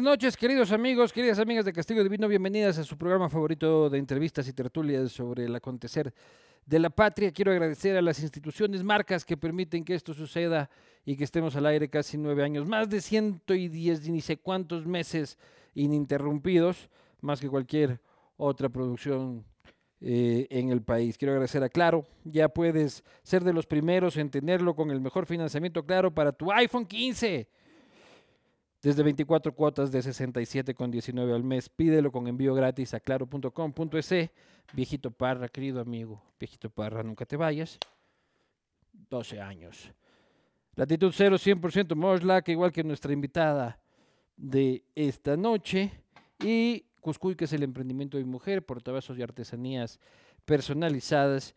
buenas noches, queridos amigos, queridas amigas de Castigo Divino. Bienvenidas a su programa favorito de entrevistas y tertulias sobre el acontecer de la patria. Quiero agradecer a las instituciones, marcas que permiten que esto suceda y que estemos al aire casi nueve años, más de ciento y diez, ni sé cuántos meses ininterrumpidos, más que cualquier otra producción eh, en el país. Quiero agradecer a Claro, ya puedes ser de los primeros en tenerlo con el mejor financiamiento Claro para tu iPhone 15 desde 24 cuotas de 67,19 al mes. Pídelo con envío gratis a claro.com.es. Viejito Parra, querido amigo, viejito Parra, nunca te vayas. 12 años. Latitud 0, 100% Moslack, igual que nuestra invitada de esta noche. Y Cuscuy, que es el emprendimiento de mujer, portavasos y artesanías personalizadas.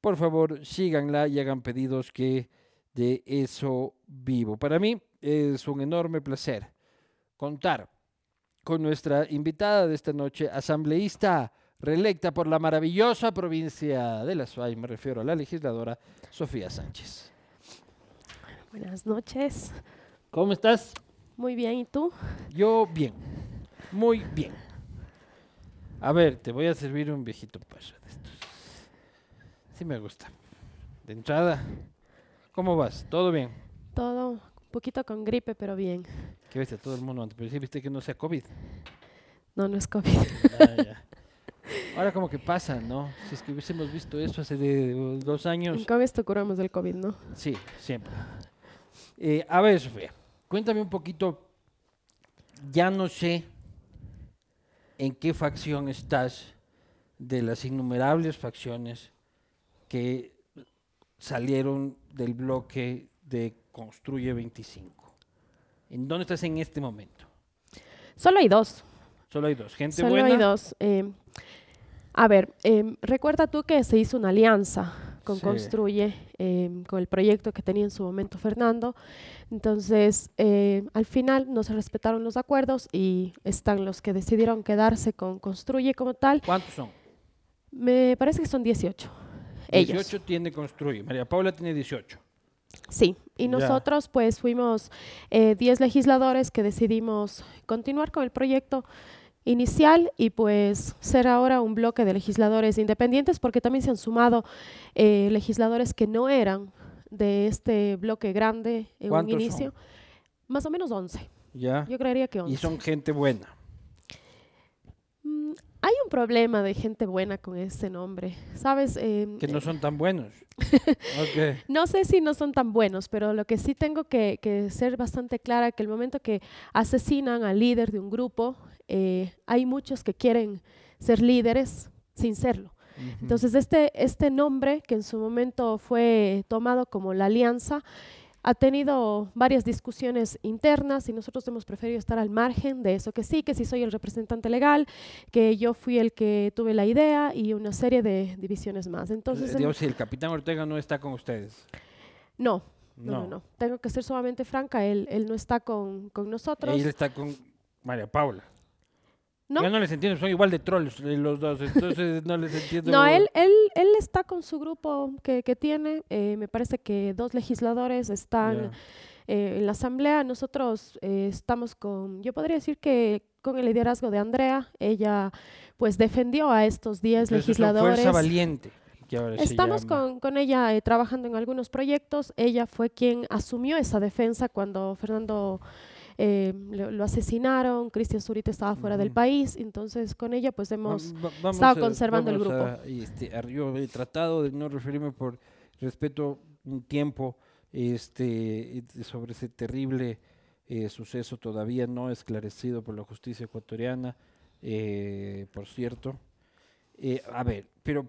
Por favor, síganla y hagan pedidos que de eso vivo. Para mí, es un enorme placer contar con nuestra invitada de esta noche, asambleísta reelecta por la maravillosa provincia de La Suárez, me refiero a la legisladora Sofía Sánchez. Buenas noches. ¿Cómo estás? Muy bien, ¿y tú? Yo bien, muy bien. A ver, te voy a servir un viejito paso de estos. Sí me gusta. De entrada, ¿cómo vas? ¿Todo bien? Todo poquito con gripe, pero bien. ¿Qué ves a todo el mundo antes? Pero sí viste que no sea COVID. No, no es COVID. Ah, Ahora como que pasa, ¿no? Si es que hubiésemos visto eso hace de, dos años. Con esto curamos del COVID, ¿no? Sí, siempre. Eh, a ver, Sofía, cuéntame un poquito. Ya no sé en qué facción estás de las innumerables facciones que salieron del bloque de Construye 25. ¿En dónde estás en este momento? Solo hay dos. Solo hay dos. Gente Solo buena. hay dos. Eh, a ver, eh, recuerda tú que se hizo una alianza con Sí. Construye, eh, con el proyecto que tenía en su momento Fernando. Entonces, eh, al final no se respetaron los acuerdos y están los que decidieron quedarse con Construye como tal. ¿Cuántos son? Me parece que son 18. Ellos. 18 tiene Construye. María Paula tiene 18. Sí, y Ya. nosotros pues fuimos eh, 10 legisladores que decidimos continuar con el proyecto inicial y pues ser ahora un bloque de legisladores independientes porque también se han sumado eh, legisladores que no eran de este bloque grande en un inicio. Más o menos 11. ¿Ya? Yo creería que 11. Y son gente buena. Hay un problema de gente buena con ese nombre, ¿sabes? Em, Que no son tan buenos. Ok. No sé si no son tan buenos, pero lo que sí tengo que, que ser bastante clara que el momento que asesinan al líder de un grupo, eh, hay muchos que quieren ser líderes sin serlo. Entonces, este, este nombre que en su momento fue tomado como la alianza, ha tenido varias discusiones internas y nosotros hemos preferido estar al margen de eso, que sí, que sí soy el representante legal, que yo fui el que tuve la idea y una serie de divisiones más. Entonces, en- digamos, si el capitán Ortega no está con ustedes. no, no, no, no. Tengo que ser sumamente franca, él, él no está con, con nosotros. Él está con María Paula. No. Yo no les entiendo, son igual de trolls los dos, entonces no les entiendo. No, él, él, él está con su grupo que, que tiene. eh, me parece que dos legisladores están eh, en la asamblea. Nosotros eh, estamos con, yo podría decir que con el liderazgo de Andrea, ella pues defendió a estos 10 Entonces, son legisladores. Fuerza Valiente. Estamos con, con ella eh, trabajando en algunos proyectos. Ella fue quien asumió esa defensa cuando Fernando eh, lo, lo asesinaron, Cristian Zurita estaba fuera del país, entonces con ella pues hemos... va- estado a- conservando el grupo. a, este, yo he tratado de no referirme por respeto un tiempo este, sobre ese terrible eh, suceso todavía no esclarecido por la justicia ecuatoriana, eh, por cierto. Eh, a ver, pero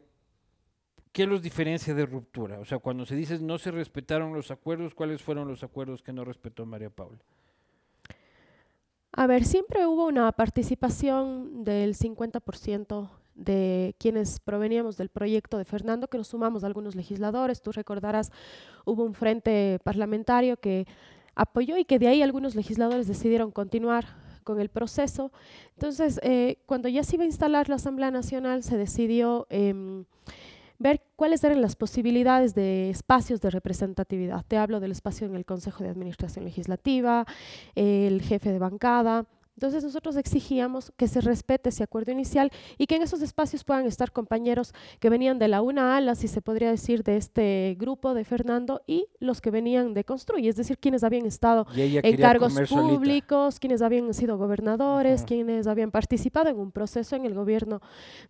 ¿qué los diferencia de ruptura? O sea, cuando se dice no se respetaron los acuerdos, ¿cuáles fueron los acuerdos que no respetó María Paula? A ver, siempre hubo una participación del 50% de quienes proveníamos del proyecto de Fernando, que nos sumamos algunos legisladores. Tú recordarás, hubo un frente parlamentario que apoyó y que de ahí algunos legisladores decidieron continuar con el proceso. Entonces, eh, cuando ya se iba a instalar la Asamblea Nacional, se decidió em, ver cuáles eran las posibilidades de espacios de representatividad. Te hablo del espacio en el Consejo de Administración Legislativa, el jefe de bancada, Entonces nosotros exigíamos que se respete ese acuerdo inicial y que en esos espacios puedan estar compañeros que venían de la una ala, si se podría decir, de este grupo de Fernando y los que venían de Construy, es decir, quienes habían estado en cargos públicos, quienes habían sido gobernadores, quienes habían participado en un proceso en el gobierno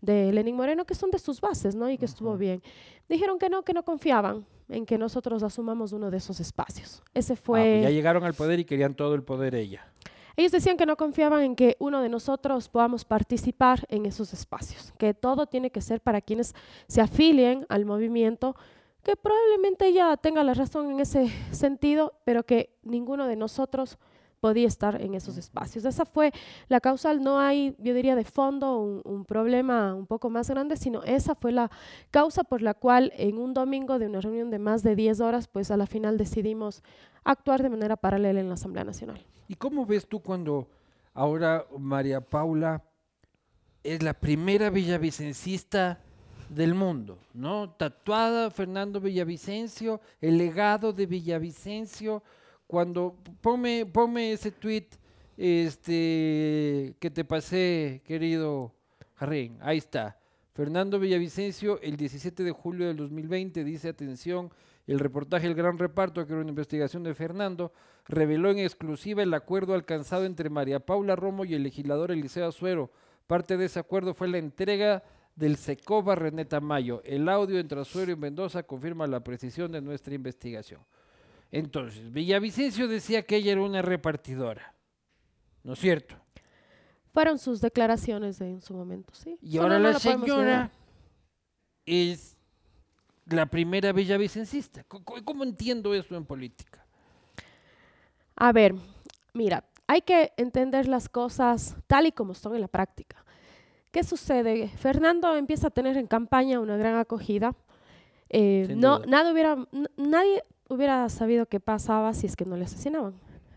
de Lenín Moreno, que son de sus bases, ¿no? Y que estuvo bien. Dijeron que no, que no confiaban en que nosotros asumamos uno de esos espacios. Ese ah, fue... Pues ya llegaron al poder y querían todo el poder ella. Ellos decían que no confiaban en que uno de nosotros podamos participar en esos espacios, que todo tiene que ser para quienes se afilien al movimiento, que probablemente ella tenga la razón en ese sentido, pero que ninguno de nosotros podía estar en esos espacios. Esa fue la causa, no hay, yo diría, de fondo un, problema un poco más grande, sino esa fue la causa por la cual en un domingo de una reunión de más de 10 horas, pues a la final decidimos actuar de manera paralela en la Asamblea Nacional. ¿Y cómo ves tú cuando ahora María Paula es la primera villavicencista del mundo, ¿no? Tatuada Fernando Villavicencio, el legado de Villavicencio, cuando ponme, ponme ese tweet este, que te pasé, querido Jarrín, ahí está. Fernando Villavicencio, el 17 de julio del 2020, dice, atención, el reportaje El Gran Reparto, que era una investigación de Fernando, reveló en exclusiva el acuerdo alcanzado entre María Paula Romo y el legislador Eliseo Azuero. Parte de ese acuerdo fue la entrega del SECOBA René Tamayo. El audio entre Azuero y Mendoza confirma la precisión de nuestra investigación. Entonces, Villavicencio decía que ella era una repartidora, ¿no es cierto? Fueron sus declaraciones en su momento, sí. Y ahora la señora es la primera villavicencista. ¿Cómo entiendo eso en política? A ver, mira, hay que entender las cosas tal y como son en la práctica. ¿Qué sucede? Fernando empieza a tener en campaña una gran acogida. Eh, no, nada hubiera, nadie hubiera sabido qué pasaba si es que no le asesinaban.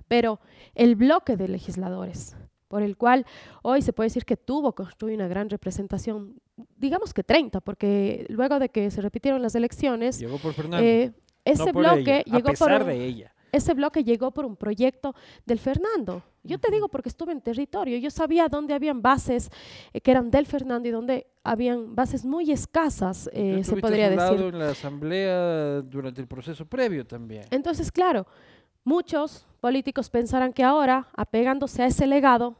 Pero el bloque de legisladores, por el cual hoy se puede decir que tuvo construir una gran representación, digamos que 30, porque luego de que se repitieron las elecciones, llegó por Fernando. Eh, ese bloque llegó a pesar de ella ese bloque llegó por un proyecto del Fernando. Yo te digo porque estuve en territorio, yo sabía dónde habían bases eh, que eran del Fernando y dónde habían bases muy escasas, eh, se podría decir. en la asamblea durante el proceso previo también. Entonces, claro, muchos políticos pensarán que ahora, apegándose a ese legado,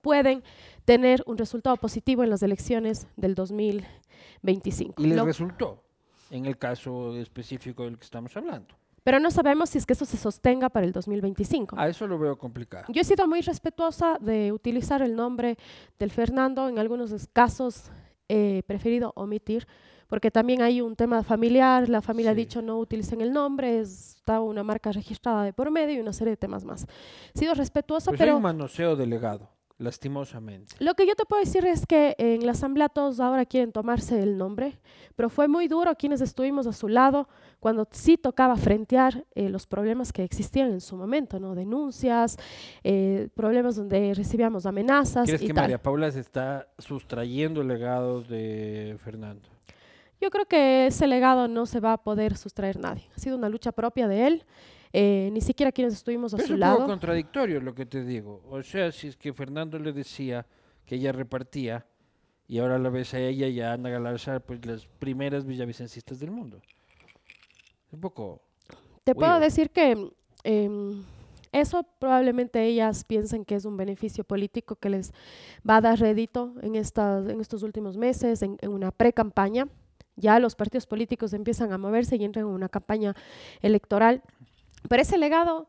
pueden tener un resultado positivo en las elecciones del 2025. Y les resultó, en el caso específico del que estamos hablando. Pero no sabemos si es que eso se sostenga para el 2025. A eso lo veo complicado. Yo he sido muy respetuosa de utilizar el nombre del Fernando. En algunos casos he preferido omitir, porque también hay un tema familiar. La familia ha dicho no utilicen el nombre, está una marca registrada de por medio y una serie de temas más. He sido respetuosa, pues pero... Hay un manoseo delegado lastimosamente. Lo que yo te puedo decir es que en la asamblea todos ahora quieren tomarse el nombre, pero fue muy duro quienes estuvimos a su lado cuando sí tocaba frentear eh, los problemas que existían en su momento, ¿no? Denuncias, eh, problemas donde recibíamos amenazas. ¿Crees que María Paula se está sustrayendo el legado de Fernando? Yo creo que ese legado no se va a poder sustraer nadie. Ha sido una lucha propia de él. Eh, ni siquiera quienes estuvimos a su lado. Es un poco contradictorio lo que te digo. O sea, si es que Fernando le decía que ella repartía y ahora la ves a ella y a Ana Galarza, pues las primeras villavicencistas del mundo. Un poco. Te puedo decir que em, eso probablemente ellas piensen que es un beneficio político que les va a dar rédito en, estas, en estos últimos meses, en, en una pre-campaña. Ya los partidos políticos empiezan a moverse y entran en una campaña electoral. Pero ese legado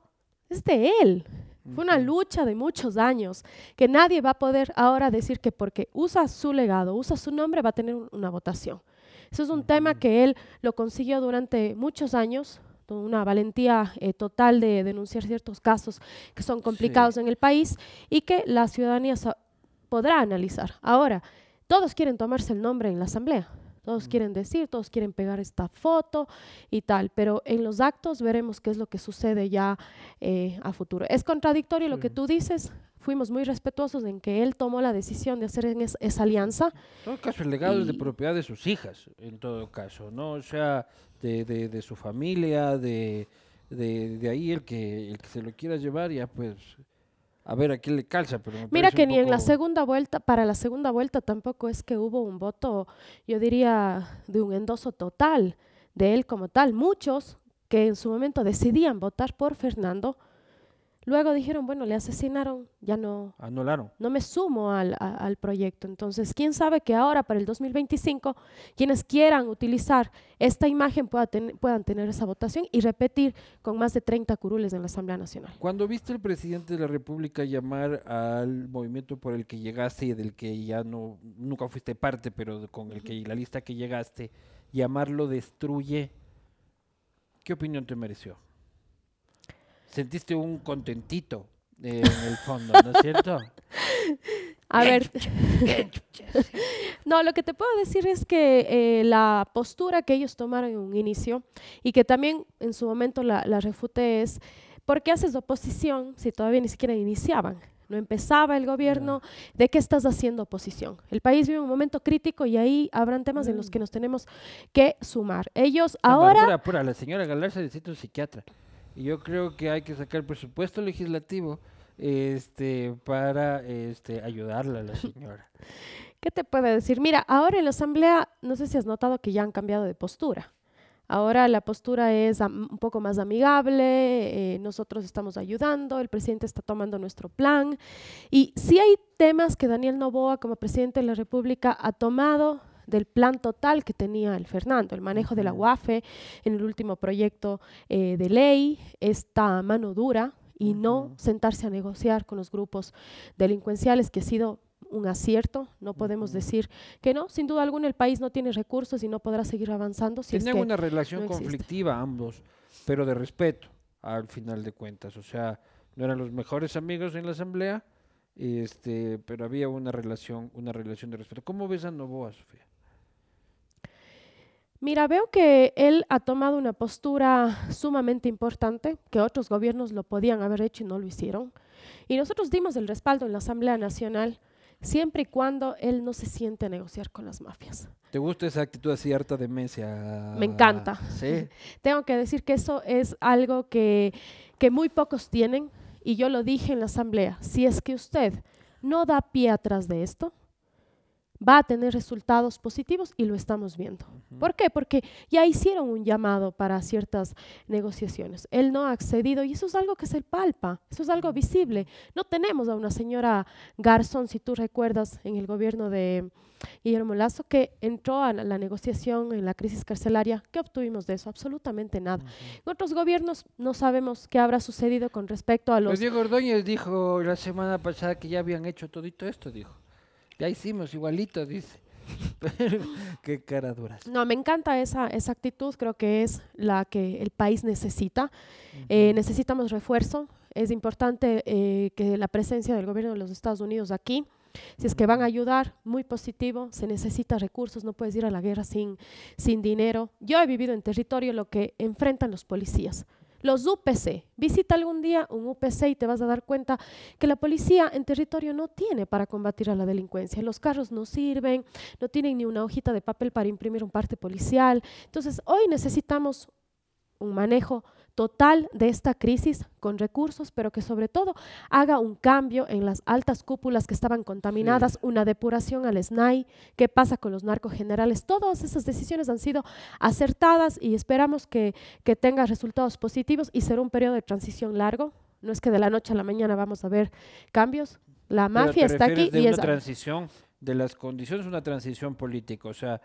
es de él. Fue una lucha de muchos años que nadie va a poder ahora decir que porque usa su legado, usa su nombre, va a tener una votación. Eso es un tema que él lo consiguió durante muchos años, una valentía eh, total de denunciar ciertos casos que son complicados en el país y que la ciudadanía podrá analizar. Ahora, todos quieren tomarse el nombre en la asamblea. Todos quieren decir, todos quieren pegar esta foto y tal, pero en los actos veremos qué es lo que sucede ya eh, a futuro. Es contradictorio lo que tú dices, fuimos muy respetuosos en que él tomó la decisión de hacer esa alianza. En todo caso, el legado es de propiedad de sus hijas, en todo caso, ¿no? O sea, de, de, su familia, de, de, ahí el que, el que se lo quiera llevar, ya pues A ver, aquí le calza, pero me Mira que ni en la segunda vuelta, para la segunda vuelta tampoco es que hubo un voto, yo diría, de un endoso total de él como tal. Muchos que en su momento decidían votar por Fernando, luego dijeron, bueno, le asesinaron, ya no, Anularon. no me sumo al, a- al proyecto. Entonces, quién sabe que ahora para el 2025, quienes quieran utilizar esta imagen pueda ten- puedan tener esa votación y repetir con más de 30 curules en la Asamblea Nacional. Cuando viste al presidente de la República llamar al movimiento por el que llegaste y del que ya no nunca fuiste parte, pero con el que la lista que llegaste, llamarlo destruye, ¿qué opinión te mereció? Sentiste un contentito eh, en el fondo, ¿no es cierto? A ver, no, lo que te puedo decir es que eh, la postura que ellos tomaron en un inicio y que también en su momento la, la refuté es, ¿por qué haces oposición si todavía ni siquiera iniciaban? No empezaba el gobierno, ¿de qué estás haciendo oposición? El país vive un momento crítico y ahí habrán temas en los que nos tenemos que sumar. Ellos ahora... Pura, la señora Galarza necesita un psiquiatra. Yo creo que hay que sacar presupuesto legislativo este para este ayudarla a la señora. ¿Qué te puedo decir? Mira, ahora en la Asamblea, no sé si has notado que ya han cambiado de postura. Ahora la postura es un poco más amigable, eh, nosotros estamos ayudando, el presidente está tomando nuestro plan. Y sí hay temas que Daniel Novoa, como presidente de la República, ha tomado del plan total que tenía el Fernando, el manejo de la. UAFE en el último proyecto eh, de ley, esta mano dura y no sentarse a negociar con los grupos delincuenciales, que ha sido un acierto, no podemos decir que no, sin duda alguna el país no tiene recursos y no podrá seguir avanzando si es que una relación no conflictiva ambos, pero de respeto al final de cuentas. O sea, no eran los mejores amigos en la asamblea, este, pero había una relación, una relación de respeto. ¿Cómo ves a Novoa, Sofía? Mira, veo que él ha tomado una postura sumamente importante, que otros gobiernos lo podían haber hecho y no lo hicieron. Y nosotros dimos el respaldo en la Asamblea Nacional siempre y cuando él no se siente a negociar con las mafias. ¿Te gusta esa actitud así harta demencia? Me encanta. Sí. Tengo que decir que eso es algo que, que muy pocos tienen y yo lo dije en la Asamblea. Si es que usted no da pie atrás de esto, va a tener resultados positivos y lo estamos viendo. ¿Por qué? Porque ya hicieron un llamado para ciertas negociaciones. Él no ha accedido y eso es algo que se palpa, eso es algo visible. No tenemos a una señora Garzón, si tú recuerdas, en el gobierno de Guillermo Lazo, que entró a la negociación en la crisis carcelaria. ¿Qué obtuvimos de eso? Absolutamente nada. En otros gobiernos no sabemos qué habrá sucedido con respecto a los... Diego Ordóñez dijo la semana pasada que ya habían hecho todito esto, dijo. Ya hicimos igualito, dice. Qué cara dura. No, me encanta esa, esa actitud, creo que es la que el país necesita. Eh, necesitamos refuerzo. Es importante eh, que la presencia del gobierno de los Estados Unidos aquí, si es que van a ayudar, muy positivo, se necesita recursos, no puedes ir a la guerra sin, sin dinero. Yo he vivido en territorio lo que enfrentan los policías. Los UPC, visita algún día un UPC y te vas a dar cuenta que la policía en territorio no tiene para combatir a la delincuencia. Los carros no sirven, no tienen ni una hojita de papel para imprimir un parte policial. Entonces, hoy necesitamos un manejo total de esta crisis con recursos, pero que sobre todo haga un cambio en las altas cúpulas que estaban contaminadas, una depuración al SNAI, qué pasa con los narcogenerales. Todas esas decisiones han sido acertadas y esperamos que, que tenga resultados positivos y será un periodo de transición largo. No es que de la noche a la mañana vamos a ver cambios. La mafia está aquí de y una es transición de las condiciones, una transición política. O sea,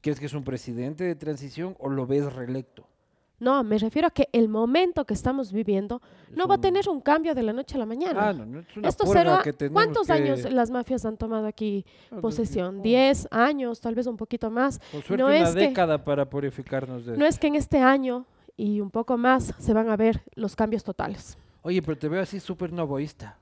¿quieres que es un presidente de transición o lo ves reelecto? No, me refiero a que el momento que estamos viviendo Es no va a tener un cambio de la noche a la mañana. Ah, no, no es una Esto será, que tenemos ¿cuántos que- años las mafias han tomado aquí no, posesión? no. ¿10 años? Tal vez un poquito más. Por suerte no una es que- década para purificarnos de No es que en este año y un poco más se van a ver los cambios totales. Oye, pero te veo así súper novoísta.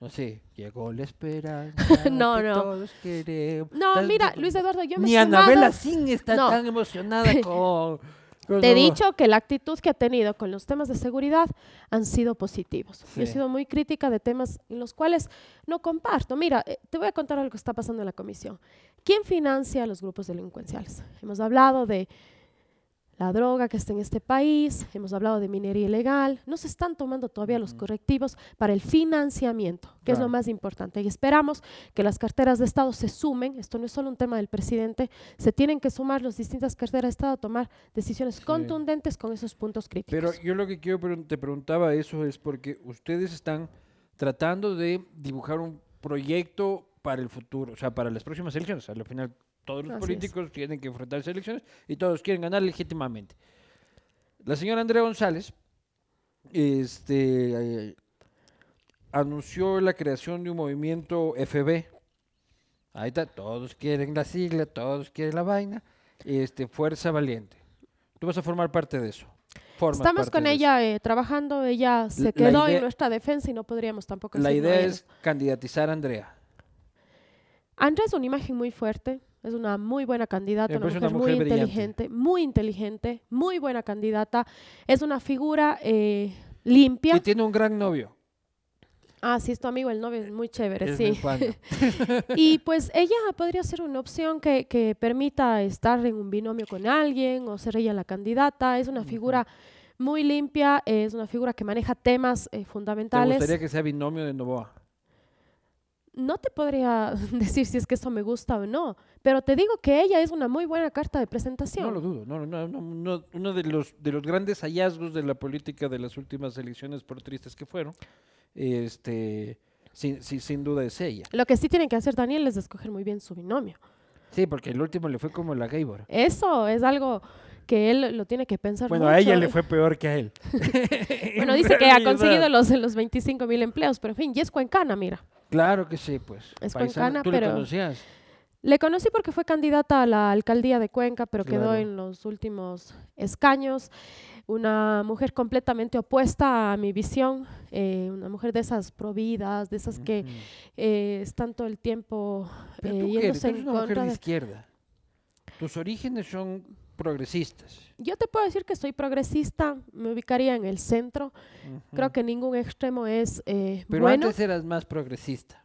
No sé, llegó la esperanza. No, que no. Todos queremos. No, mira, Luis Eduardo, yo me Ni Anabela Sin está No. tan emocionada con. Con Te he dicho que la actitud que ha tenido con los temas de seguridad han sido positivos. Yo he sido muy crítica de temas en los cuales no comparto. Mira, eh, te voy a contar algo que está pasando en la comisión. ¿Quién financia a los grupos delincuenciales? Hemos hablado de la droga que está en este país, hemos hablado de minería ilegal, no se están tomando todavía los correctivos para el financiamiento, que es lo más importante. Y esperamos que las carteras de Estado se sumen, esto no es solo un tema del presidente, se tienen que sumar las distintas carteras de Estado a tomar decisiones Sí. contundentes con esos puntos críticos. Pero yo lo que quiero pregun- te preguntaba eso es porque ustedes están tratando de dibujar un proyecto para el futuro, o sea, para las próximas elecciones. Al final, todos los Así es. políticos tienen que enfrentarse a elecciones y todos quieren ganar legítimamente. La señora Andrea González este, eh, anunció la creación de un movimiento FB. Ahí está, todos quieren la sigla, todos quieren la vaina. Este, Fuerza Valiente. Tú vas a formar parte de eso. Formas Estamos con ella eh, trabajando, ella se quedó idea- en nuestra defensa y no podríamos tampoco La idea no es candidatizar a Andrea. Andrea es una imagen muy fuerte, es una muy buena candidata, una mujer, una muy brillante. inteligente, muy inteligente, muy buena candidata. Es una figura eh, limpia. Y tiene un gran novio. Ah, sí, es tu amigo, el novio es muy chévere, Es sí. muy. Y pues ella podría ser una opción que, que permita estar en un binomio con alguien o ser ella la candidata. Es una figura muy limpia, es una figura que maneja temas eh, ¿Te fundamentales. gustaría que sea binomio de Novoa? No te podría decir si es que eso me gusta o no, pero te digo que ella es una muy buena carta de presentación. No lo dudo. No, no, no, no, uno de los, de los grandes hallazgos de la política de las últimas elecciones, por tristes que fueron, este, sin, sin, sin duda es ella. Lo que sí tienen que hacer Daniel es escoger muy bien su binomio. Sí, porque el último le fue como la Gaybor. Eso es algo que él lo tiene que pensar Bueno, mucho. a ella le fue peor que a él. Bueno, En dice que ha conseguido los, los 25 mil empleos, pero en fin, y es cuencana, mira. Claro que sí, pues. Es Paisana, cuencana, ¿Tú le pero- conocías? Le conocí porque fue candidata a la alcaldía de Cuenca, pero quedó en los últimos escaños. Una mujer completamente opuesta a mi visión, eh, una mujer de esas providas, de esas que eh, están todo el tiempo eh, yéndose tú eres en una mujer de... izquierda. Tus orígenes son progresistas. Yo te puedo decir que soy progresista, me ubicaría en el centro. Creo que ningún extremo es eh, Pero bueno. antes eras más progresista.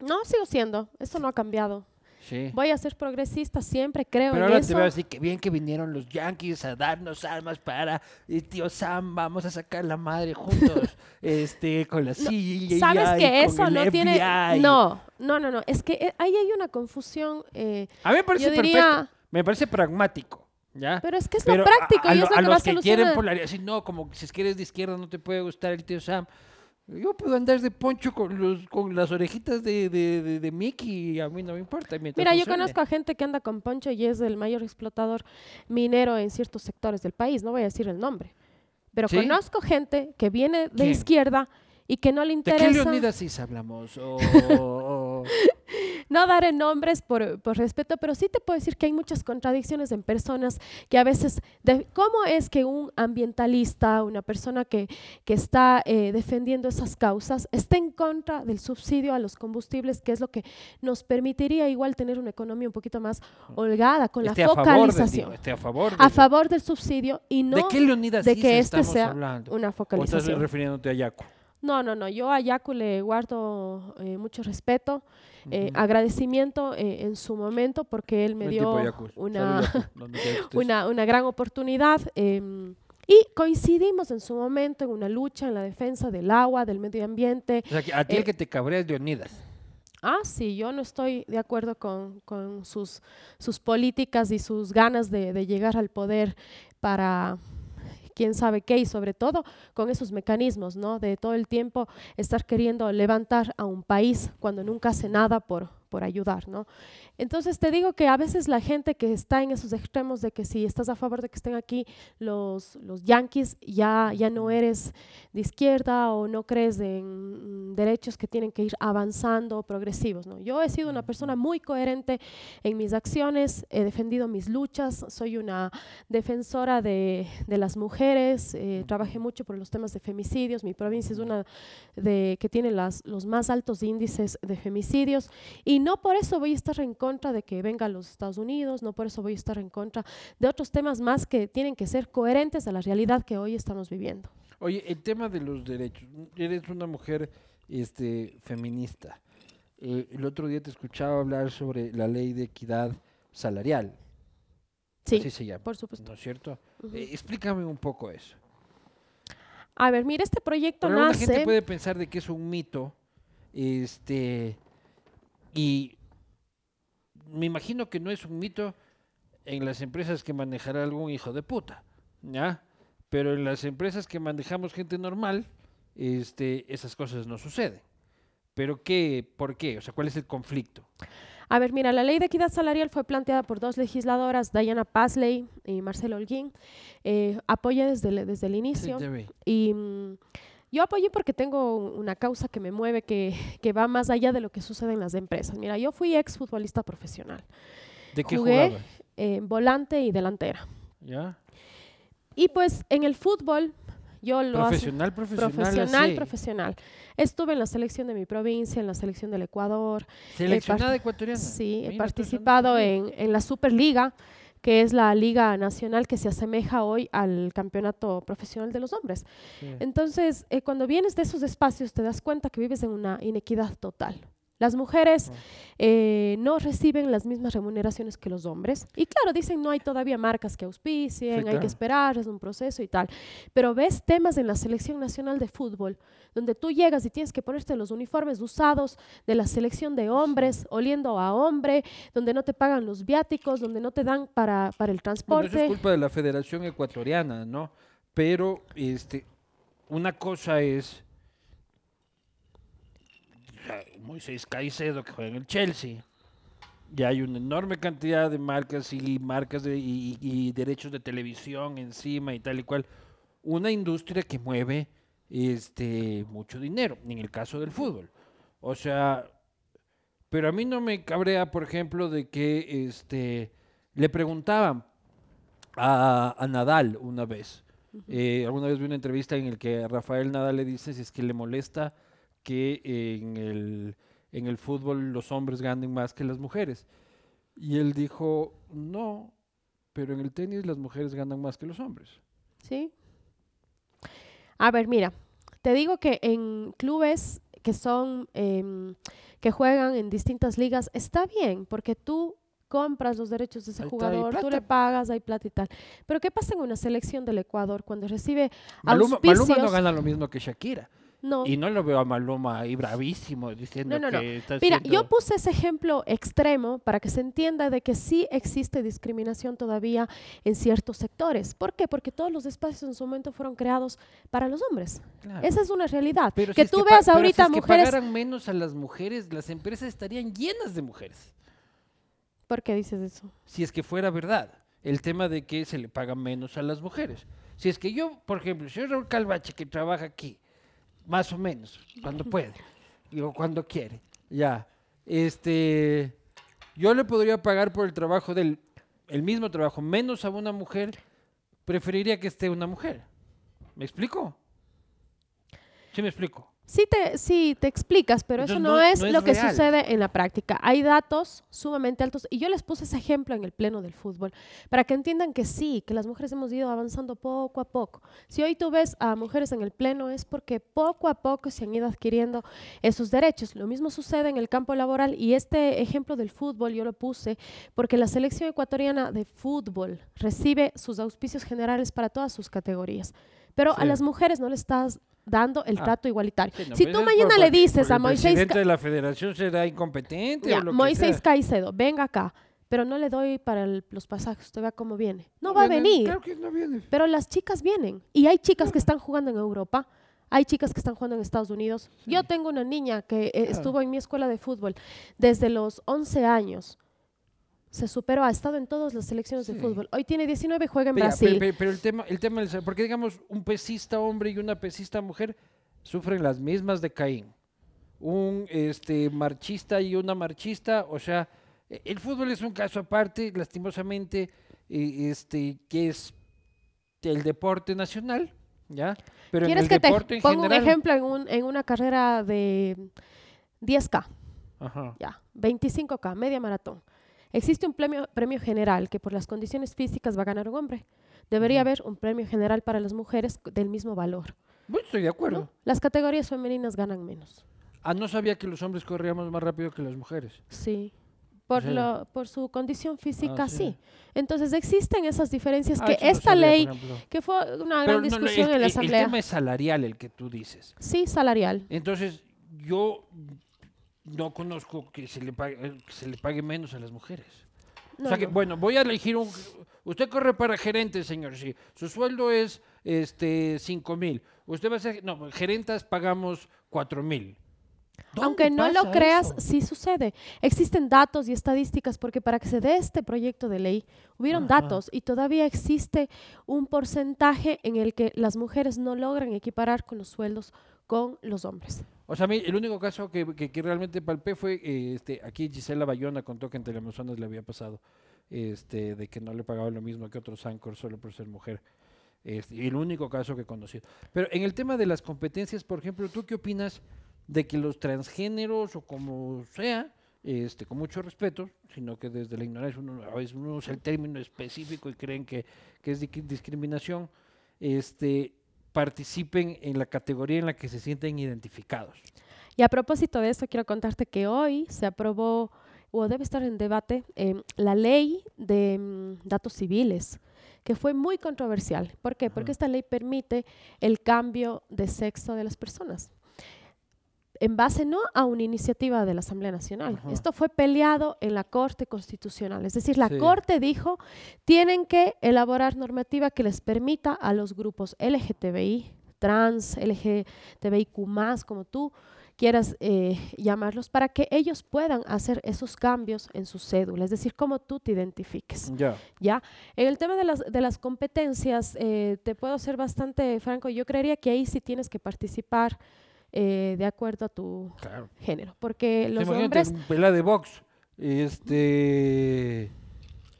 No, sigo siendo, eso no ha cambiado. Sí. Voy a ser progresista siempre, creo Pero en ahora eso. te veo así que bien que vinieron los yankees a darnos armas para tío Sam, vamos a sacar la madre juntos, este, con la CIA. Sabes y que eso no tiene... No, no, no, no. Es que eh, ahí hay una confusión. eh, A mí me parece perfecto. diría- Me parece pragmático, ¿ya? pero es que es lo práctico a, y es lo a que va los que quieren polarizar, no, como que si eres de izquierda no te puede gustar el tío Sam. Yo puedo andar de poncho con los con las orejitas de, de, de, de Mickey, a mí no me importa. Mira, yo conozco a gente que anda con poncho y es el mayor explotador minero en ciertos sectores del país. No voy a decir el nombre. Pero ¿Sí? conozco gente que viene de ¿Quién? izquierda y que no le ¿De qué interesa. Leonidas hablamos? O- No daré nombres por, por respeto, pero sí te puedo decir que hay muchas contradicciones en personas que a veces, de- ¿cómo es que un ambientalista, una persona que, que está eh, defendiendo esas causas, está en contra del subsidio a los combustibles, que es lo que nos permitiría igual tener una economía un poquito más holgada con esté la a del, focalización? esté a favor a del- favor del subsidio y no ¿De qué Leonidas de que este sea hablando? una ¿O estás focalización. refiriéndote a Yaco? No, no, no. Yo a Yaku le guardo eh, mucho respeto, eh, agradecimiento eh, en su momento porque él me dio una, una, una gran oportunidad. em, y coincidimos en su momento en una lucha en la defensa del agua, del medio ambiente. O sea, que a ti eh, el que te cabrea es Leonidas. Ah, sí, yo no estoy de acuerdo con, con sus, sus políticas y sus ganas de, de llegar al poder para quién sabe qué y sobre todo con esos mecanismos, ¿no? De todo el tiempo estar queriendo levantar a un país cuando nunca hace nada por, por ayudar, ¿no? Entonces te digo que a veces la gente que está en esos extremos de que si estás a favor de que estén aquí los, los yanquis, ya, ya no eres de izquierda o no crees en derechos que tienen que ir avanzando, progresivos. ¿no? Yo he sido una persona muy coherente en mis acciones, he defendido mis luchas, soy una defensora de, de las mujeres, eh, trabajé mucho por los temas de femicidios, mi provincia es una de, que tiene las, los más altos índices de femicidios y no por eso voy a estar en contra de que vengan los Estados Unidos, no por eso voy a estar en contra de otros temas más que tienen que ser coherentes a la realidad que hoy estamos viviendo. Oye, el tema de los derechos. Eres una mujer este, feminista. Eh, el otro día te escuchaba hablar sobre la ley de equidad salarial. Sí, Así se llama. por supuesto. ¿No es cierto? Eh, explícame un poco eso. A ver, mira, este proyecto Porque alguna gente nace... puede pensar de que es un mito, este, y me imagino que no es un mito en las empresas que manejará algún hijo de puta, ¿ya? Pero en las empresas que manejamos gente normal, este, esas cosas no suceden. Pero qué, ¿por qué? O sea, ¿cuál es el conflicto? A ver, mira, la ley de equidad salarial fue planteada por dos legisladoras, Diana Pasley y Marcelo Holguín. Eh, apoya desde, el- desde el inicio. Sí. Y mm, yo apoyé porque tengo una causa que me mueve, que, que va más allá de lo que sucede en las empresas. Mira, yo fui ex futbolista profesional, ¿De qué Jugué. jugabas? eh, volante y delantera. ¿Ya? Y pues en el fútbol, yo lo hace- Profesional, profesional, profesional, así. profesional. Estuve en la selección de mi provincia, en la selección del Ecuador. Seleccionada ecuatoriana. Sí, he Mira, participado en, en la Superliga, que es la liga nacional que se asemeja hoy al campeonato profesional de los hombres. Sí. Entonces, eh, cuando vienes de esos espacios, te das cuenta que vives en una inequidad total. Las mujeres eh, no reciben las mismas remuneraciones que los hombres. Y claro, dicen no hay todavía marcas que auspicien, hay claro. que esperar, es un proceso y tal. Pero ves temas en la selección nacional de fútbol, donde tú llegas y tienes que ponerte los uniformes usados de la selección de hombres, oliendo a hombre, donde no te pagan los viáticos, donde no te dan para, para el Bueno, transporte. eso es culpa de la Federación Ecuatoriana, ¿no? Pero este, una cosa es o sea, Moisés Caicedo que juega en el Chelsea. Ya hay una enorme cantidad de marcas y marcas de, y, y derechos de televisión encima y tal y cual. Una industria que mueve este mucho dinero, en el caso del fútbol. O sea, pero a mí no me cabrea, por ejemplo, de que este le preguntaban a, a Nadal una vez. Eh, alguna vez vi una entrevista en el que Rafael Nadal le dice si es que le molesta que en el, en el fútbol los hombres ganen más que las mujeres. Y él dijo, no, pero en el tenis las mujeres ganan más que los hombres. ¿Sí? A ver, mira, te digo que en clubes que son, em, que juegan en distintas ligas, está bien, porque tú compras los derechos de ese Ahí jugador, tú le pagas, hay plata y tal. Pero ¿qué pasa en una selección del Ecuador cuando recibe Maluma, Maluma no gana lo mismo que Shakira. No, Y no lo veo a Maluma ahí bravísimo diciendo No, no, que está Mira, yo puse ese ejemplo extremo para que se entienda de que sí existe discriminación todavía en ciertos sectores. ¿Por qué? Porque todos los espacios en su momento fueron creados para los hombres. Claro. Esa es una realidad. Pero si que es tú veas pero ahorita si es que mujeres... pagaran menos a las mujeres, las empresas estarían llenas de mujeres. ¿Por qué dices eso? Si es que fuera verdad, el tema de que se le paga menos a las mujeres. Si es que yo, por ejemplo, si yo Raúl Calvache que trabaja aquí, más o menos, cuando puede, digo cuando quiere, ya, este, yo le podría pagar por el trabajo del, el mismo trabajo, menos a una mujer, preferiría que esté una mujer. ¿Me explico? ¿Sí me explico? Sí te, sí te explicas, pero eso no, no- es no es lo que real. sucede en la práctica. Hay datos sumamente altos y yo les puse ese ejemplo en el pleno del fútbol para que entiendan que sí, que las mujeres hemos ido avanzando poco a poco. Si hoy tú ves a mujeres en el pleno es porque poco a poco se han ido adquiriendo esos derechos. Lo mismo sucede en el campo laboral y este ejemplo del fútbol yo lo puse porque la selección ecuatoriana de fútbol recibe sus auspicios generales para todas sus categorías. Pero a las mujeres no le estás dando el Ah. trato igualitario. Sí, no, si tú mañana por- le dices a el Moisés, presidente Ca- de la federación será incompetente ya, o lo Moisés. Caicedo, venga acá, pero no le doy para el- los pasajes, usted vea cómo viene. No, No va a venir, Claro que no viene. pero las chicas vienen. Y hay chicas que están jugando en Europa, hay chicas que están jugando en Estados Unidos. Yo tengo una niña que eh, Claro. estuvo en mi escuela de fútbol desde los 11 años. Se superó, ha estado en todas las selecciones de fútbol. Hoy tiene 19 y juega en Pero, Brasil. pero- pero el tema, el tema porque digamos, un pesista hombre y una pesista mujer sufren las mismas de Caín. Un este marchista y una marchista, o sea, e- el fútbol es un caso aparte, lastimosamente, eh, este, que es el deporte nacional, ¿ya? Pero en ¿Quieres el que te deporte en ponga general. un ejemplo en, un- en una carrera de 10K? Ajá. ya, 25K, media maratón. Existe un premio, premio general que por las condiciones físicas va a ganar un hombre. Debería haber un premio general para las mujeres del mismo valor. Bueno, estoy de acuerdo. ¿no? Las categorías femeninas ganan menos. Ah, no sabía que los hombres corríamos más rápido que las mujeres. Sí. Por, Sí. lo, por su condición física, Ah, sí. sí. Entonces existen esas diferencias Ah, que no esta sabía, ley, que fue una Pero gran no, no, discusión el, en la Asamblea, el tema es salarial el que tú dices. sí, salarial. Entonces, yo no conozco que se le pague, eh, que se le pague menos a las mujeres. No, o sea que, no. bueno, voy a elegir un... Usted corre para gerente, señor, sí. Su sueldo es este 5 mil. Usted va a ser... No, gerentas pagamos 4 mil. Aunque no lo creas, sí sucede. Existen datos y estadísticas porque para que se dé este proyecto de ley hubieron Ajá. datos y todavía existe un porcentaje en el que las mujeres no logran equiparar con los sueldos con los hombres. O sea, a mí el único caso que, que- realmente palpé fue, este, aquí Gisela Bayona contó que en Teleamazonas le había pasado, este, de que no le pagaban lo mismo que otros anchors solo por ser mujer. Este, el único caso que he conocido. Pero en el tema de las competencias, por ejemplo, ¿tú qué opinas de que los transgéneros o como sea, este, con mucho respeto, sino que desde la ignorancia uno a veces uno usa el término específico y creen que, que es di- discriminación, este, participen en la categoría en la que se sienten identificados? Y a propósito de esto, quiero contarte que hoy se aprobó, o debe estar en debate, em, la ley de mm, datos civiles, que fue muy controversial. ¿Por qué? Porque esta ley permite el cambio de sexo de las personas. En base no a una iniciativa de la Asamblea Nacional. Ajá. Esto fue peleado en la Corte Constitucional. Es decir, la Sí. Corte dijo, tienen que elaborar normativa que les permita a los grupos LGTBI, trans, LGTBIQ+, como tú quieras eh, llamarlos, para que ellos puedan hacer esos cambios en su cédula, es decir, cómo tú te identifiques. Ya. ¿ya? En el tema de las, de las competencias, eh, te puedo ser bastante franco, yo creería que ahí sí tienes que participar eh, de acuerdo a tu Claro. género, porque los hombres... un pelea de box. Este.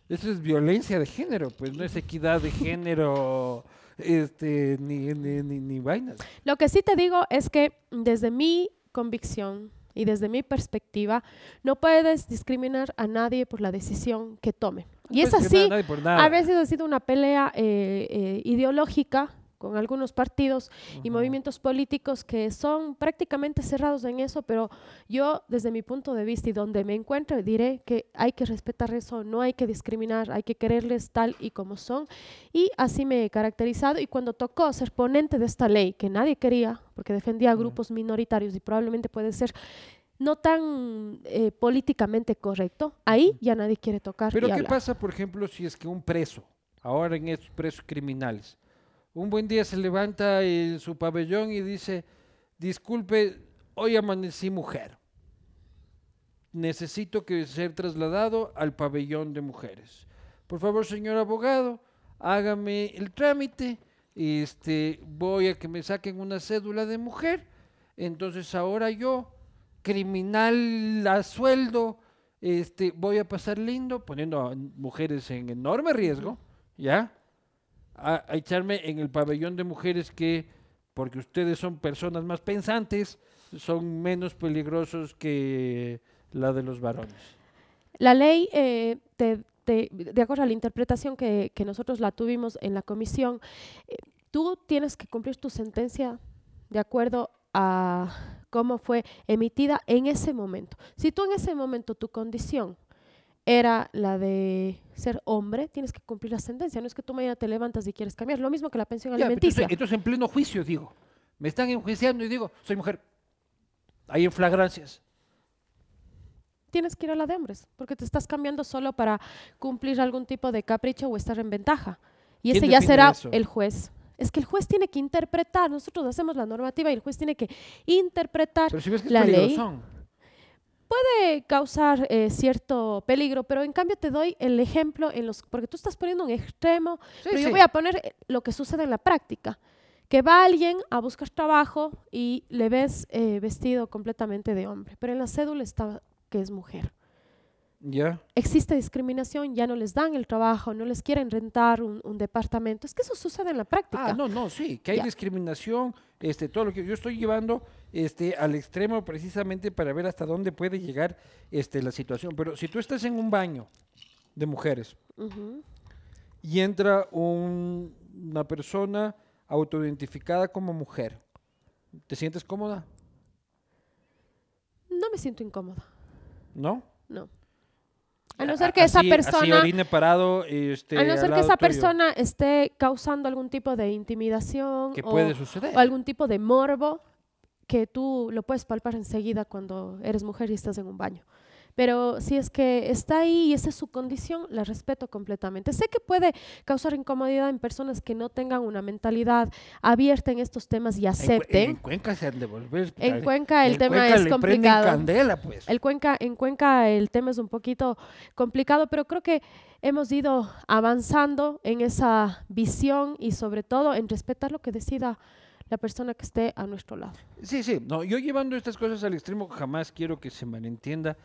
Eso es violencia de género, pues no es equidad de género, este, ni, ni, ni, ni vainas. Lo que sí te digo es que desde mi convicción y desde mi perspectiva, no puedes discriminar a nadie por la decisión que tome. Y es así, a a veces ha sido una pelea eh, eh, ideológica con algunos partidos y Ujú. movimientos políticos que son prácticamente cerrados en eso, pero yo desde mi punto de vista y donde me encuentro diré que hay que respetar eso, no hay que discriminar, hay que quererles tal y como son y así me he caracterizado y cuando tocó ser ponente de esta ley que nadie quería porque defendía a grupos minoritarios y probablemente puede ser no tan eh, políticamente correcto, ahí ya nadie quiere tocar Pero y ¿qué hablar. pasa, por ejemplo, si es que un preso, ahora en estos presos criminales, un buen día se levanta en su pabellón y dice, disculpe, hoy amanecí mujer. Necesito que ser trasladado al pabellón de mujeres. Por favor, señor abogado, hágame el trámite. Este, voy a que me saquen una cédula de mujer. Entonces ahora yo, criminal a sueldo, este, voy a pasar lindo, poniendo a mujeres en enorme riesgo, ¿ya? A, echarme en el pabellón de mujeres que, porque ustedes son personas más pensantes, son menos peligrosos que la de los varones. La ley, eh, de acuerdo a la interpretación que, que nosotros la tuvimos en la comisión, eh, tú tienes que cumplir tu sentencia de acuerdo a cómo fue emitida en ese momento. Si tú en ese momento tu condición era la de ser hombre, tienes que cumplir la sentencia. No es que tú mañana te levantas y quieres cambiar. Lo mismo que la pensión Ya, alimenticia. entonces, entonces en pleno juicio digo, me están enjuiciando y digo, soy mujer. Ahí en flagrancias. tienes que ir a la de hombres, porque te estás cambiando solo para cumplir algún tipo de capricho o estar en ventaja. Y ¿Quién ese ya será eso? el juez. Es que el juez tiene que interpretar, nosotros hacemos la normativa y el juez tiene que interpretar. Pero si ves que es La ley. Puede causar eh, cierto peligro, pero en cambio te doy el ejemplo en los, porque tú estás poniendo un extremo, Sí, pero yo voy a poner eh, lo que sucede en la práctica. Que va alguien a buscar trabajo y le ves eh, vestido completamente de hombre, pero en la cédula está que es mujer. Ya. existe discriminación, ya no les dan el trabajo, no les quieren rentar un, un departamento. Es que eso sucede en la práctica. Ah, no, no, sí, que hay discriminación, este, todo lo que yo estoy llevando este, al extremo precisamente para ver hasta dónde puede llegar este, la situación. Pero si tú estás en un baño de mujeres y entra un- una persona autoidentificada como mujer, ¿te sientes cómoda? No me siento incómoda, ¿No? no. A no ser que esa así- así persona... orine parado, este, A no ser que esa tuyo, persona esté causando algún tipo de intimidación que puede suceder. o algún tipo de morbo que tú lo puedes palpar enseguida cuando eres mujer y estás en un baño. Pero si es que está ahí y esa es su condición, la respeto completamente. Sé que puede causar incomodidad en personas que no tengan una mentalidad abierta en estos temas y acepten. En, Cuenca se han de volver. En al- Cuenca el en tema Cuenca es complicado. candela, pues. El Cuenca, en Cuenca el tema es un poquito complicado, pero creo que hemos ido avanzando en esa visión y sobre todo en respetar lo que decida la persona que esté a nuestro lado. Sí, sí. No, yo llevando estas cosas al extremo jamás quiero que se malentienda.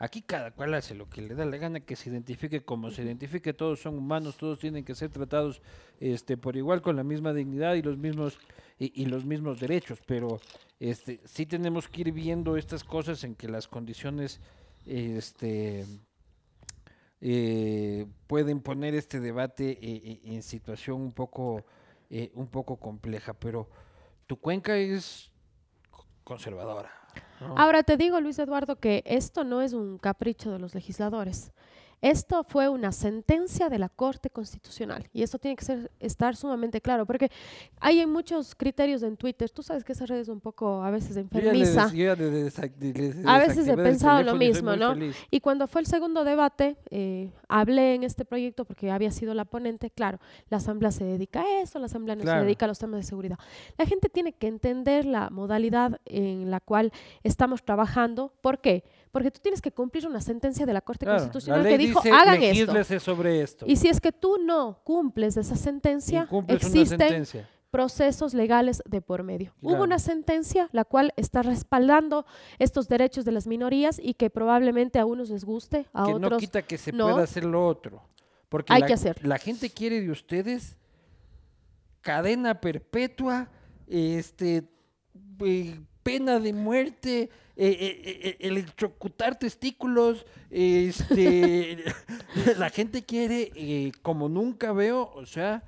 Aquí cada cual hace lo que le da la gana, que se identifique como se identifique, todos son humanos, todos tienen que ser tratados este, por igual, con la misma dignidad y los mismos, y, y los mismos derechos, pero este, sí tenemos que ir viendo estas cosas en que las condiciones este, eh, pueden poner este debate eh, eh, en situación un poco, eh, un poco compleja, pero tu cuenca es co- conservadora. ¿No? Ahora te digo, Luis Eduardo, que esto no es un capricho de los legisladores. Esto fue una sentencia de la Corte Constitucional y eso tiene que ser, estar sumamente claro, porque hay muchos criterios en Twitter, tú sabes que esa red es un poco a veces Yo ya le enfermiza. yo ya le A veces he pensado lo mismo, ¿no? feliz. Y cuando fue el segundo debate, eh, hablé en este proyecto porque había sido la ponente. Claro, la Asamblea se dedica a eso, la Asamblea no Claro. se dedica a los temas de seguridad. La gente tiene que entender la modalidad en la cual estamos trabajando. ¿Por qué? Porque tú tienes que cumplir una sentencia de la Corte Claro, Constitucional la que dijo, dice, hagan esto. legislese sobre esto. Y si es que tú no cumples esa sentencia, existen sentencia. procesos legales de por medio. Hubo una sentencia la cual está respaldando estos derechos de las minorías y que probablemente a unos les guste, a que no otros quita que se no. pueda hacer lo otro. Porque Hay la, que hacerlo. la gente quiere de ustedes cadena perpetua, este, eh, pena de muerte, eh, eh, eh, electrocutar testículos, este, la gente quiere, eh, como nunca veo, o sea,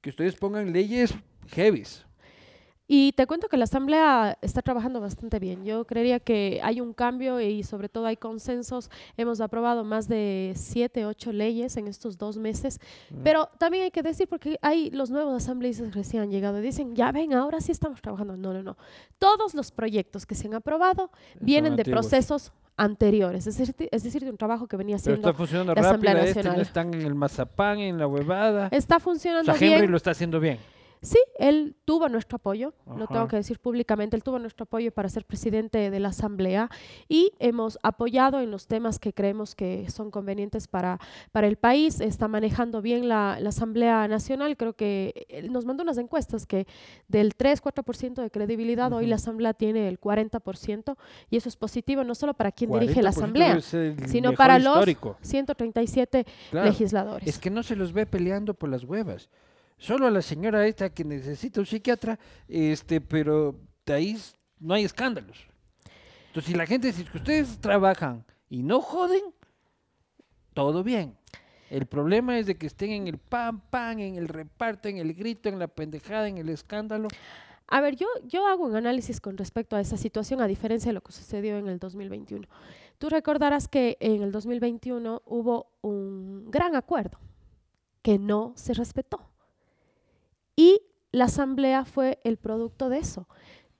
que ustedes pongan leyes heavies. Y te cuento que la Asamblea está trabajando bastante bien. Yo creería que hay un cambio y sobre todo hay consensos. Hemos aprobado más de siete, ocho leyes en estos dos meses. Mm. Pero también hay que decir, porque hay los nuevos asambleístas que recién han llegado y dicen, ya ven, ahora sí estamos trabajando. No, no, no. Todos los proyectos que se han aprobado vienen de procesos anteriores. Es decir, es decir, de un trabajo que venía Pero haciendo. está funcionando la Asamblea rápido, este no Nacional. están en el mazapán, en la huevada. Está O funcionando sea, Henry bien. lo está haciendo bien. Sí, él tuvo nuestro apoyo, lo tengo Ajá. que decir públicamente, él tuvo nuestro apoyo para ser presidente de la Asamblea y hemos apoyado en los temas que creemos que son convenientes para, para el país. Está manejando bien la, la Asamblea Nacional, creo que él nos mandó unas encuestas que del 3-4% de credibilidad, hoy la. Asamblea tiene el 40% y eso es positivo no solo para quien dirige 40% la Asamblea, sino para los histórico. 137 Claro. legisladores. Es que no se los ve peleando por las huevas. Solo a la señora esta que necesita un psiquiatra, este, pero de ahí no hay escándalos. Entonces, si la gente, es que ustedes trabajan y no joden, todo bien. El problema es de que estén en el pan, pan, en el reparto, en el grito, en la pendejada, en el escándalo. A ver, yo, yo hago un análisis con respecto a esa situación, a diferencia de lo que sucedió en el 2021. Tú recordarás que en el 2021 hubo un gran acuerdo que no se respetó. Y la asamblea fue el producto de eso.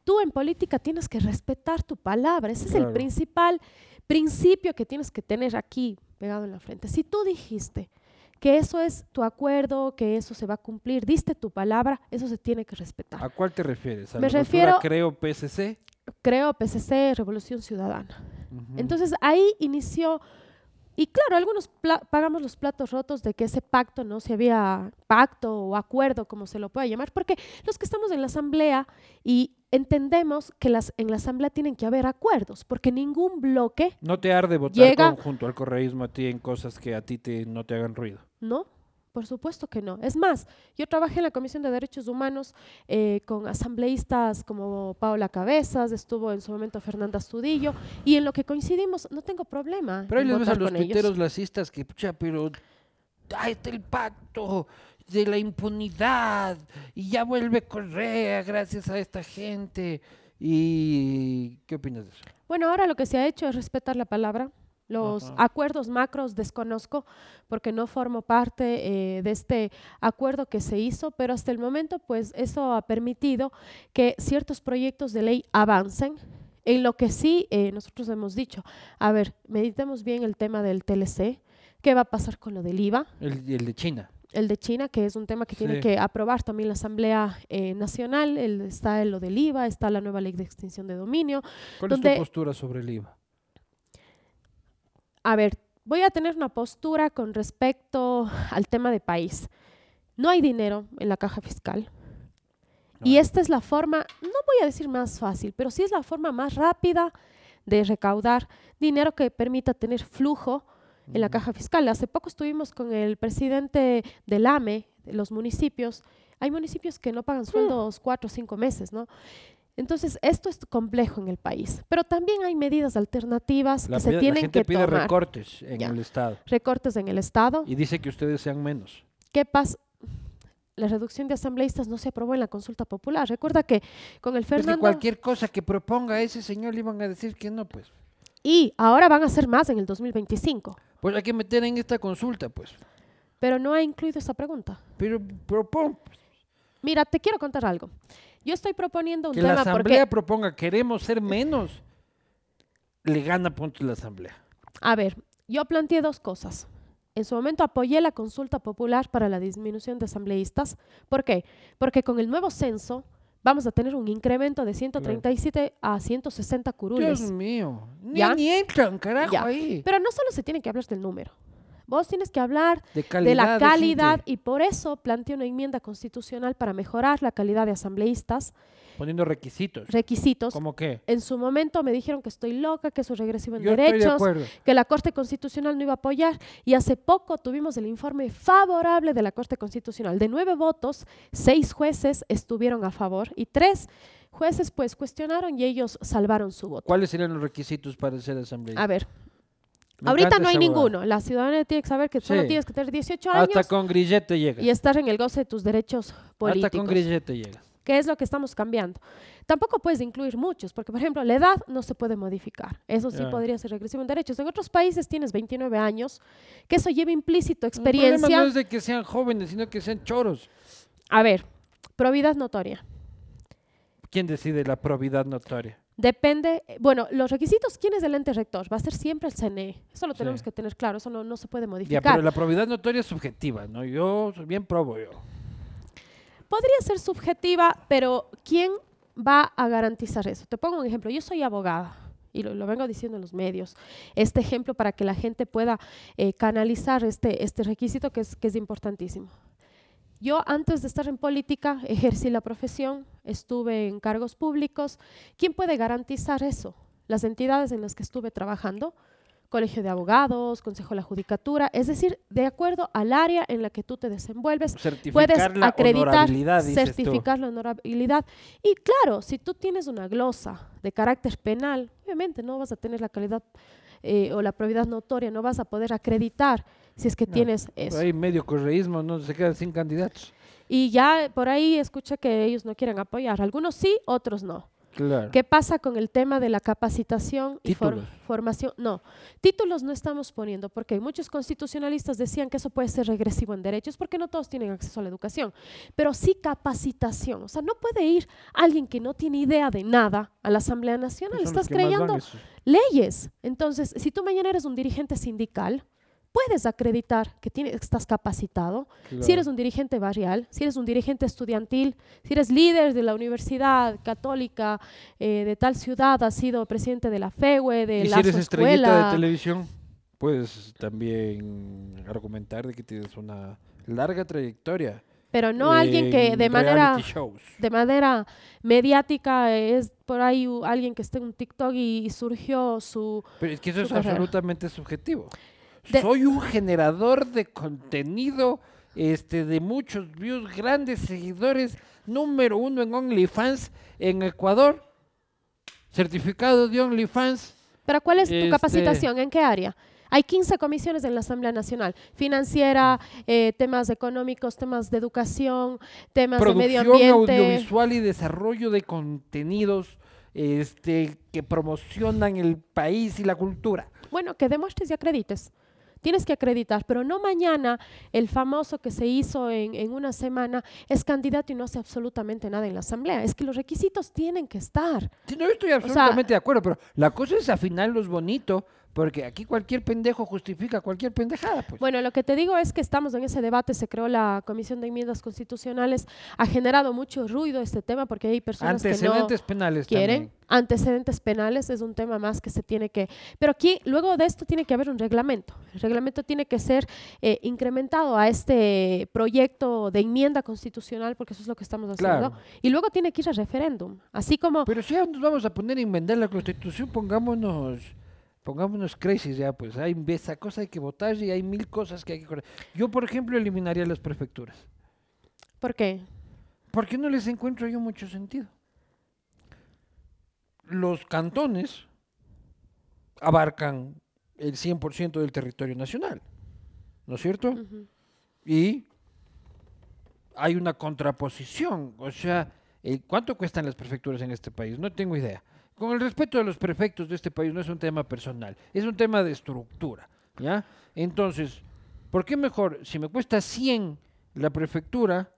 Tú en política tienes que respetar tu palabra. Ese es el principal principio que tienes que tener aquí pegado en la frente. Si tú dijiste que eso es tu acuerdo, que eso se va a cumplir, diste tu palabra, eso se tiene que respetar. ¿A cuál te refieres? ¿A Me la refiero- creo PSC? creo PCC, Revolución Ciudadana. Entonces ahí inició, y claro, algunos pagamos los platos rotos de que ese pacto no se había pacto o acuerdo, como se lo pueda llamar, porque los que estamos en la asamblea y entendemos que las, en la asamblea tienen que haber acuerdos, porque ningún bloque, ¿No te arde votar Llega- con- junto al correísmo a ti en cosas que a ti te, no te hagan ruido? ¿no? Por supuesto que no. Es más, yo trabajé en la Comisión de Derechos Humanos eh, con asambleístas como Paola Cabezas, estuvo en su momento Fernanda Astudillo, y en lo que coincidimos, no tengo problema. Pero ahí les ves a los tuiteros lacistas que, pucha, pero ahí está el pacto de la impunidad y ya vuelve Correa gracias a esta gente. ¿Y qué opinas de eso? Bueno, ahora lo que se ha hecho es respetar la palabra. Los Ajá. acuerdos macros desconozco porque no formo parte eh, de este acuerdo que se hizo, pero hasta el momento pues eso ha permitido que ciertos proyectos de ley avancen. En lo que sí eh, nosotros hemos dicho, a ver, meditemos bien el tema del TLC, qué va a pasar con lo del IVA, El, el de China. el de China, que es un tema que tiene que aprobar también la Asamblea eh, Nacional, el, está en lo del IVA, está la nueva ley de extinción de dominio. ¿Cuál es tu postura sobre el IVA? A ver, voy a tener una postura con respecto al tema de país. No hay dinero en la caja fiscal. Y esta es la forma, no voy a decir más fácil, pero sí es la forma más rápida de recaudar dinero que permita tener flujo en la caja fiscal. Hace poco estuvimos con el presidente del AME, de los municipios. Hay municipios que no pagan sueldos cuatro o cinco meses, ¿no? Entonces, esto es complejo en el país, pero también hay medidas alternativas La, que se pide- la tienen gente que pide tomar. recortes en Ya. el Estado Recortes en el Estado. y dice que ustedes sean menos. ¿Qué pasa? La reducción de asambleístas no se aprobó en la consulta popular. Recuerda que con el Es que Fernando cualquier cosa que proponga ese señor le iban a decir que no, pues. y ahora van a ser más en el 2025, Pues hay que meter en esta consulta, pues. pero no ha incluido esa pregunta. Pero propon Mira, te quiero contar algo. Yo estoy proponiendo un que la tema asamblea porque, proponga queremos ser menos, le gana puntos la asamblea. a ver, yo planteé dos cosas. En su momento apoyé la consulta popular para la disminución de asambleístas. ¿Por qué? Porque con el nuevo censo vamos a tener un incremento de 137 a 160 curules. Dios mío, ni, ¿Ya? ni entran, carajo, Ya. ahí. Pero no solo se tiene que hablar del número. Vos tienes que hablar De calidad. de la calidad y por eso planteé una enmienda constitucional para mejorar la calidad de asambleístas, Poniendo requisitos. requisitos. ¿Cómo qué? En su momento me dijeron que estoy loca, que eso es regresivo en Yo de derechos, acuerdo. que la Corte Constitucional no iba a apoyar y hace poco tuvimos el informe favorable de la Corte Constitucional. De nueve votos, seis jueces estuvieron a favor y tres jueces pues cuestionaron y ellos salvaron su voto. ¿Cuáles serían los requisitos para ser asambleísta? A ver, Me ahorita no hay ninguno. La ciudadanía tiene que saber que solo Sí. tienes que tener 18 años Hasta con grillete llegas. y estar en el goce de tus derechos políticos. Hasta con grillete llegas. ¿Qué es lo que estamos cambiando? Tampoco puedes incluir muchos, porque por ejemplo, la edad no se puede modificar. Eso sí Ya. podría ser regresivo en derechos. En otros países tienes 29 años, que eso lleva implícito El problema experiencia. no es de que sean jóvenes, sino que sean choros. A ver, probidad notoria. ¿Quién decide la probidad notoria? Depende, eh, bueno, los requisitos, ¿quién es el ente rector? Va a ser siempre el CNE. Eso lo Sí. tenemos que tener claro, eso no, no se puede Ya, modificar. pero la probidad notoria es subjetiva, ¿no? Yo soy bien probo yo. Podría ser subjetiva, pero ¿quién va a garantizar eso? Te pongo un ejemplo. Yo soy abogada y lo, lo vengo diciendo en los medios. Este ejemplo para que la gente pueda eh, canalizar este, este requisito que es, que es importantísimo. Yo antes de estar en política ejercí la profesión, estuve en cargos públicos. ¿Quién puede garantizar eso? Las entidades en las que estuve trabajando, Colegio de Abogados, Consejo de la Judicatura, es decir, de acuerdo al área en la que tú te desenvuelves, Certificar puedes acreditar, tú. certificar la honorabilidad. Y claro, si tú tienes una glosa de carácter penal, obviamente no vas a tener la calidad eh, o la probidad notoria, no vas a poder acreditar si es que No, tienes eso. Hay medio correísmo, no se quedan sin candidatos. Y ya por ahí escucha que ellos no quieren apoyar. Algunos sí, otros no. Claro. ¿Qué pasa con el tema de la capacitación y for- formación? No, títulos no estamos poniendo porque muchos constitucionalistas decían que eso puede ser regresivo en derechos porque no todos tienen acceso a la educación, pero sí capacitación. O sea, no puede ir alguien que no tiene idea de nada a la Asamblea Nacional. Son los Estás creyendo leyes. Entonces, si tú mañana eres un dirigente sindical, puedes acreditar que tienes, estás capacitado. Si eres un dirigente barrial, si eres un dirigente estudiantil, si eres líder de la universidad católica eh, de tal ciudad, has sido presidente de la FEUE, de Y si la eres estrellita escuela. de televisión, puedes también argumentar de que tienes una larga trayectoria. pero no alguien que de manera shows. de manera mediática es por ahí alguien que esté en un TikTok y, y surgió su Pero es que eso es carrera. absolutamente subjetivo. De- Soy un generador de contenido este, de muchos views, grandes seguidores, número uno en OnlyFans en Ecuador. Certificado de OnlyFans. Pero ¿cuál es tu Este- capacitación? ¿En qué área? Hay 15 comisiones en la Asamblea Nacional, financiera, eh, temas económicos, temas de educación, temas de medio Producción ambiente. audiovisual y desarrollo de contenidos este, que promocionan el país y la cultura. Bueno, que demuestres y acredites. Tienes que acreditar, pero no mañana el famoso que se hizo en, en, una semana es candidato y no hace absolutamente nada en la asamblea. Es que los requisitos tienen que estar. Sí, no, yo estoy absolutamente o sea, de acuerdo, pero la cosa es bonito porque aquí cualquier pendejo justifica cualquier pendejada. Pues. Bueno, lo que te digo es que estamos en ese debate, se creó la Comisión de Enmiendas Constitucionales, ha generado mucho ruido este tema porque hay personas que no penales quieren. También. Antecedentes penales es un tema más que se tiene que... Pero aquí, luego de esto, tiene que haber un reglamento. El reglamento tiene que ser eh, incrementado a este proyecto de enmienda constitucional, porque eso es lo que estamos haciendo. Claro. Y luego tiene que ir a referéndum. Así como... Pero si ya nos vamos a poner a enmendar la Constitución, pongámonos pongámonos crazy ya, pues hay esa cosa hay que votar y hay mil cosas que hay que corregir. Yo, por ejemplo, eliminaría las prefecturas. ¿Por qué? Porque no les encuentro yo mucho sentido. Los cantones abarcan el 100% del territorio nacional, ¿no es cierto? Uh -huh. Y hay una contraposición, o sea, ¿cuánto cuestan las prefecturas en este país? No tengo idea con el respeto de los prefectos de este país, no es un tema personal, es un tema de estructura, ¿ya? Entonces, ¿por qué mejor, si me cuesta 100 la prefectura,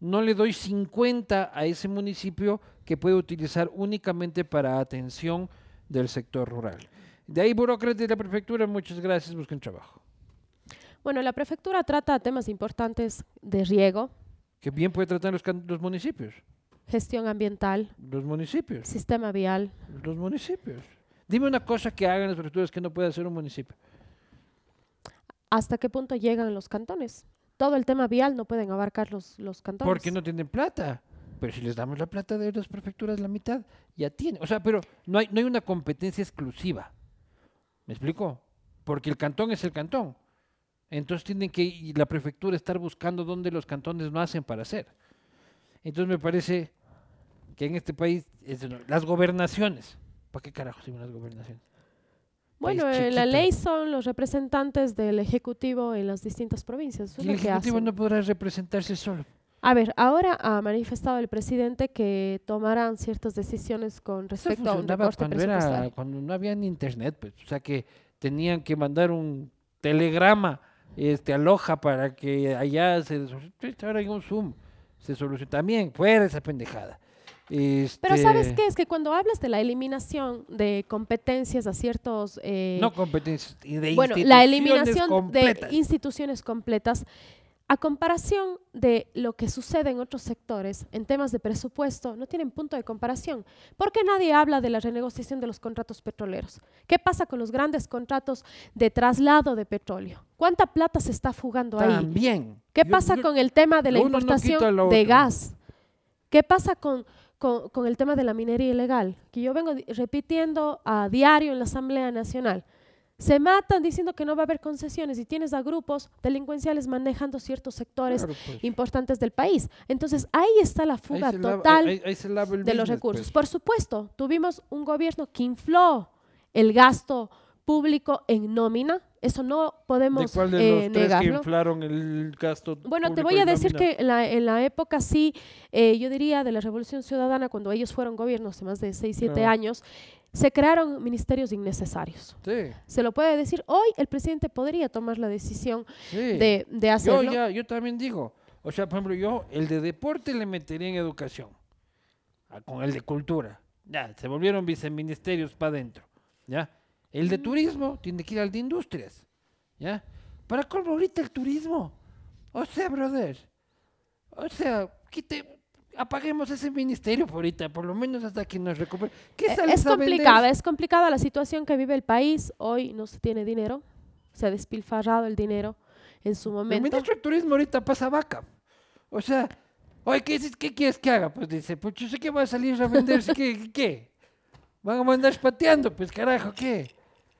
no le doy 50 a ese municipio que puede utilizar únicamente para atención del sector rural? De ahí, burócratas de la prefectura, muchas gracias, busquen trabajo. Bueno, la prefectura trata temas importantes de riego. Que bien puede tratar los, los municipios gestión ambiental, los municipios, sistema vial, los municipios. Dime una cosa que hagan las prefecturas que no puede hacer un municipio. ¿Hasta qué punto llegan los cantones? Todo el tema vial no pueden abarcar los, los cantones. Porque no tienen plata. Pero si les damos la plata de las prefecturas, la mitad, ya tienen. O sea, pero no hay, no hay una competencia exclusiva. ¿Me explico? Porque el cantón es el cantón. Entonces tienen que y la prefectura estar buscando dónde los cantones no hacen para hacer. Entonces me parece que en este país, es, las gobernaciones, ¿para qué carajo sirven las gobernaciones? Bueno, en la ley son los representantes del Ejecutivo en las distintas provincias. Eso el es lo que Ejecutivo no podrá representarse solo. A ver, ahora ha manifestado el presidente que tomarán ciertas decisiones con Eso respecto a un recorte cuando, era, cuando no había ni internet, pues, o sea que tenían que mandar un telegrama este, a Loja para que allá se... Ahora hay un Zoom, se soluciona. También, fuera esa pendejada. Pero Este, ¿sabes qué? Es que cuando hablas de la eliminación de competencias a ciertos... eh, No competencias, de bueno, la eliminación completas. de instituciones completas, a comparación de lo que sucede en otros sectores en temas de presupuesto, no tienen punto de comparación. Porque nadie habla de la renegociación de los contratos petroleros. ¿Qué pasa con los grandes contratos de traslado de petróleo? ¿Cuánta plata se está fugando ahí? También. ¿Qué Yo- pasa yo- con el tema de la no importación de gas? ¿Qué pasa con, con- con el tema de la minería ilegal? Que yo vengo repitiendo a diario en la Asamblea Nacional. Se matan diciendo que no va a haber concesiones y tienes a grupos delincuenciales manejando ciertos sectores Claro, pues. importantes del país. Entonces ahí está la fuga lava- total ahí- ahí de los recursos. pues. Por supuesto, tuvimos un gobierno que infló el gasto público en nómina. Eso no ¿De podemos cuál de eh, los tres que negarlo. inflaron el gasto Bueno, te voy a decir nómina? que en la, en la época sí, eh, yo diría de la Revolución Ciudadana, cuando ellos fueron gobiernos hace más de 6, 7 Ah. años, se crearon ministerios innecesarios. Sí, Se lo puede decir, hoy el presidente podría tomar la decisión sí. de, de yo, hacerlo. ya, yo también digo, o sea, por ejemplo, yo el de deporte le metería en educación, con el de cultura. Ya, se volvieron viceministerios para adentro. ¿Ya? El de turismo tiene que ir al de industrias. ¿Ya? ¿Para colmo ahorita el turismo? O sea, brother. O sea, quite, apaguemos ese ministerio por ahorita, por lo menos hasta que nos recupere. ¿Qué Eh, sales es complicada, es complicada la situación que vive el país. Hoy no se tiene dinero, se ha despilfarrado el dinero en su El momento. ministro de Turismo ahorita pasa vaca. O sea, oye, ¿qué, qué quieres que haga? Pues dice, pues yo sé que va a salir a venderse, ¿qué? ¿Qué? Van a mandar pateando, pues carajo, ¿qué?